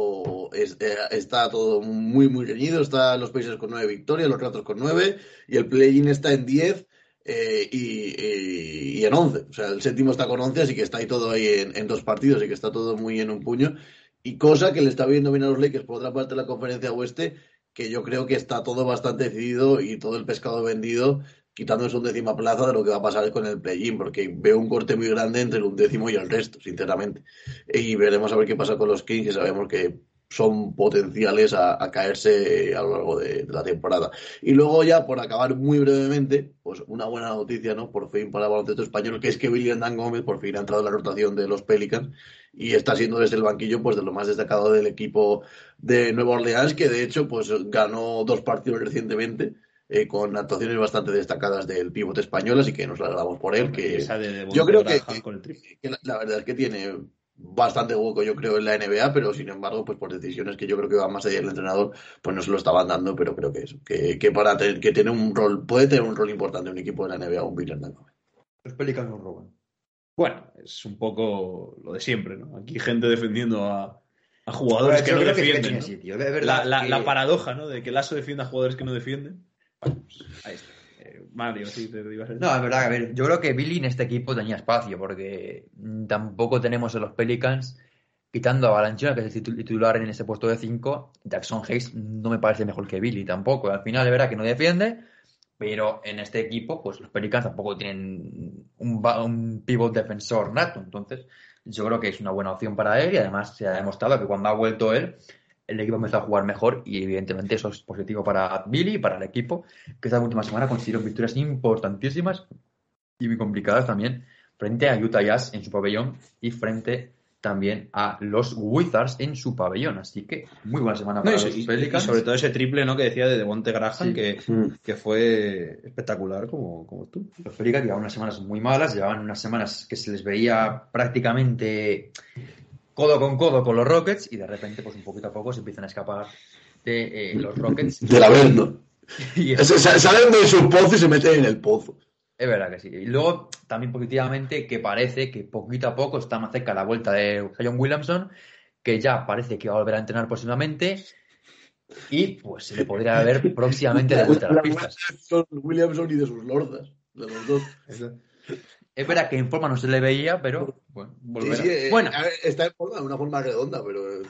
eh, está todo muy, muy reñido. Está los países con nueve victorias, los ratos con nueve, y el play-in está en diez eh, y, en once. O sea, el séptimo está con once, así que está ahí todo ahí en, dos partidos y que está todo muy en un puño. Y cosa que le está viendo bien a los Lakers por otra parte de la conferencia oeste, que yo creo que está todo bastante decidido y todo el pescado vendido quitándose un décima plaza de lo que va a pasar con el play-in, porque veo un corte muy grande entre el undécimo y el resto, sinceramente. Y veremos a ver qué pasa con los Kings, que sabemos que son potenciales a, caerse a lo largo de, la temporada. Y luego ya, por acabar muy brevemente, pues una buena noticia, ¿no? Por fin para el baloncesto español, que es que William Dan Gómez por fin ha entrado en la rotación de los Pelicans y está siendo desde el banquillo pues de lo más destacado del equipo de Nueva Orleans, que de hecho pues ganó dos partidos recientemente eh, con actuaciones bastante destacadas del pivote español, así que nos la damos por él. Que yo creo que, la, verdad es que tiene bastante hueco, yo creo, en la NBA, pero sin embargo, pues por decisiones que yo creo que van más allá del entrenador, pues no se lo estaban dando, pero creo que eso, que, para tener, que tiene un rol, puede tener un rol importante un equipo de la NBA, un Billion Los Pelicans no roban. Bueno, es un poco lo de siempre, ¿no? Aquí gente defendiendo a, jugadores que no defienden. la, la, paradoja, ¿no? De que Lasso defiende a jugadores que no defienden. Ahí está. Mario, sí, te No, es verdad, a ver, yo creo que Billy en este equipo tenía espacio, porque tampoco tenemos en los Pelicans, quitando a Balanchina, que es el titular en ese puesto de 5, Jackson Hayes no me parece mejor que Billy tampoco. Al final es verdad que no defiende, pero en este equipo, pues los Pelicans tampoco tienen un, un pivot defensor nato. Entonces, yo creo que es una buena opción para él y además se ha demostrado que cuando ha vuelto él, el equipo empezó a jugar mejor y evidentemente eso es positivo para Billy y para el equipo, que esta última semana consiguieron victorias importantísimas y muy complicadas también frente a Utah Jazz en su pabellón y frente también a los Wizards en su pabellón. Así que muy buena semana para los Pelicans. Y sobre todo ese triple ¿no? que decía de Devonte Graham, que, que, fue espectacular como, como tú. Los Pelicans llevaban unas semanas muy malas, llevaban unas semanas que se les veía prácticamente codo con codo con los Rockets y de repente, pues un poquito a poco se empiezan a escapar de eh, los Rockets. De la vendo. Salen de su pozo y se meten en el pozo. Es verdad que sí. Y luego también positivamente que parece que poquito a poco está más cerca la vuelta de John Williamson, que ya parece que va a volver a entrenar próximamente y pues se le podría ver próximamente de vuelta a las pistas. Williamson y de sus lordas, de los dos. Es verdad que en forma no se le veía, pero bueno, eh, bueno. está en forma, una forma redonda, pero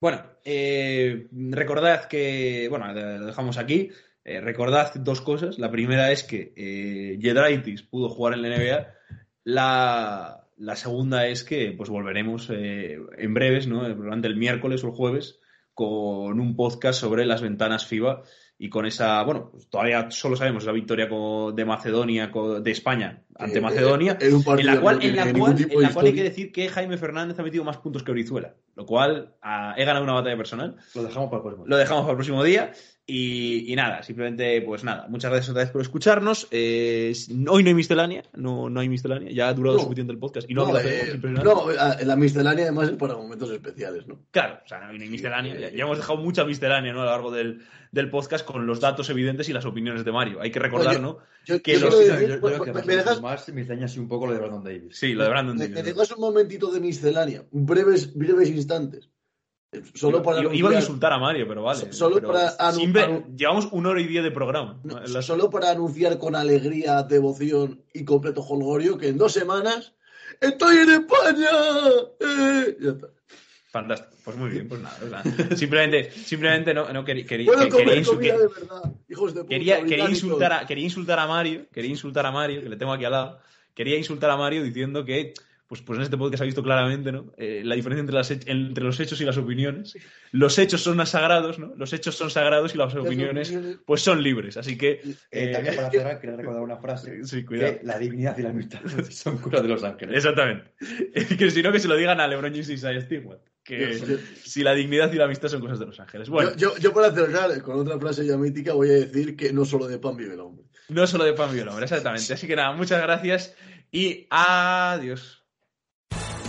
Bueno, eh, recordad que, bueno, lo dejamos aquí. Eh, recordad dos cosas. La primera es que eh, Jedraitis pudo jugar en la NBA. La, la segunda es que pues volveremos en breves, ¿no? Probablemente el miércoles o el jueves, con un podcast sobre las ventanas FIBA y con esa, bueno, pues todavía solo sabemos la victoria de Macedonia, de España ante eh, Macedonia, en, la cual, en la cual, en la cual hay que decir que Jaime Fernández ha metido más puntos que Orizuela, lo cual ah, he ganado una batalla personal. Lo dejamos para el próximo día. Lo dejamos para el próximo día. Y, nada, simplemente, pues nada, muchas gracias otra vez por escucharnos. Eh, hoy no hay miscelánea, no, no hay miscelánea, ya ha durado suficiente el podcast. Y no, no, eh, no, la miscelánea además es para momentos especiales, ¿no? Claro, o sea, no hay miscelánea. Ya, hemos dejado mucha miscelánea ¿no? a lo largo del, del, podcast con los datos evidentes y las opiniones de Mario. Hay que recordar, ¿no? que me, dejas más miscelánea así un poco lo de Brandon Davis. Sí, lo de Brandon Davis. Me, dejas un momentito de miscelánea, breves, breves instantes. Solo para Iba a insultar a Mario, pero vale. Solo para Llevamos una hora y diez de programa. Solo para anunciar con alegría, devoción y completo holgorio que en dos semanas ¡Estoy en España! Eh, ya está. Fantástico. Pues muy bien, pues nada. simplemente, simplemente no, no quería, quería, quería, insultar, de verdad, hijos de quería, quería, insultar a, quería insultar a Mario, quería insultar a Mario, que le tengo aquí al lado. Quería insultar a Mario diciendo que pues, pues en este podcast se ha visto claramente ¿no? Eh, la diferencia entre, las, entre los hechos y las opiniones. Los hechos son sagrados, ¿no? Los hechos son sagrados y las opiniones pues son libres. Así que... Eh, también para cerrar, quería recordar una frase. Sí, cuidado. Que la dignidad y la amistad son curas de los ángeles. Exactamente. que si no, que se lo digan a LeBron James y Isaiah Stewart. Que si la dignidad y la amistad son cosas de los ángeles. Bueno. Yo, yo, para cerrar con otra frase ya mítica voy a decir que no solo de pan vive el hombre. No solo de pan vive el hombre, exactamente. Así que nada, muchas gracias y adiós.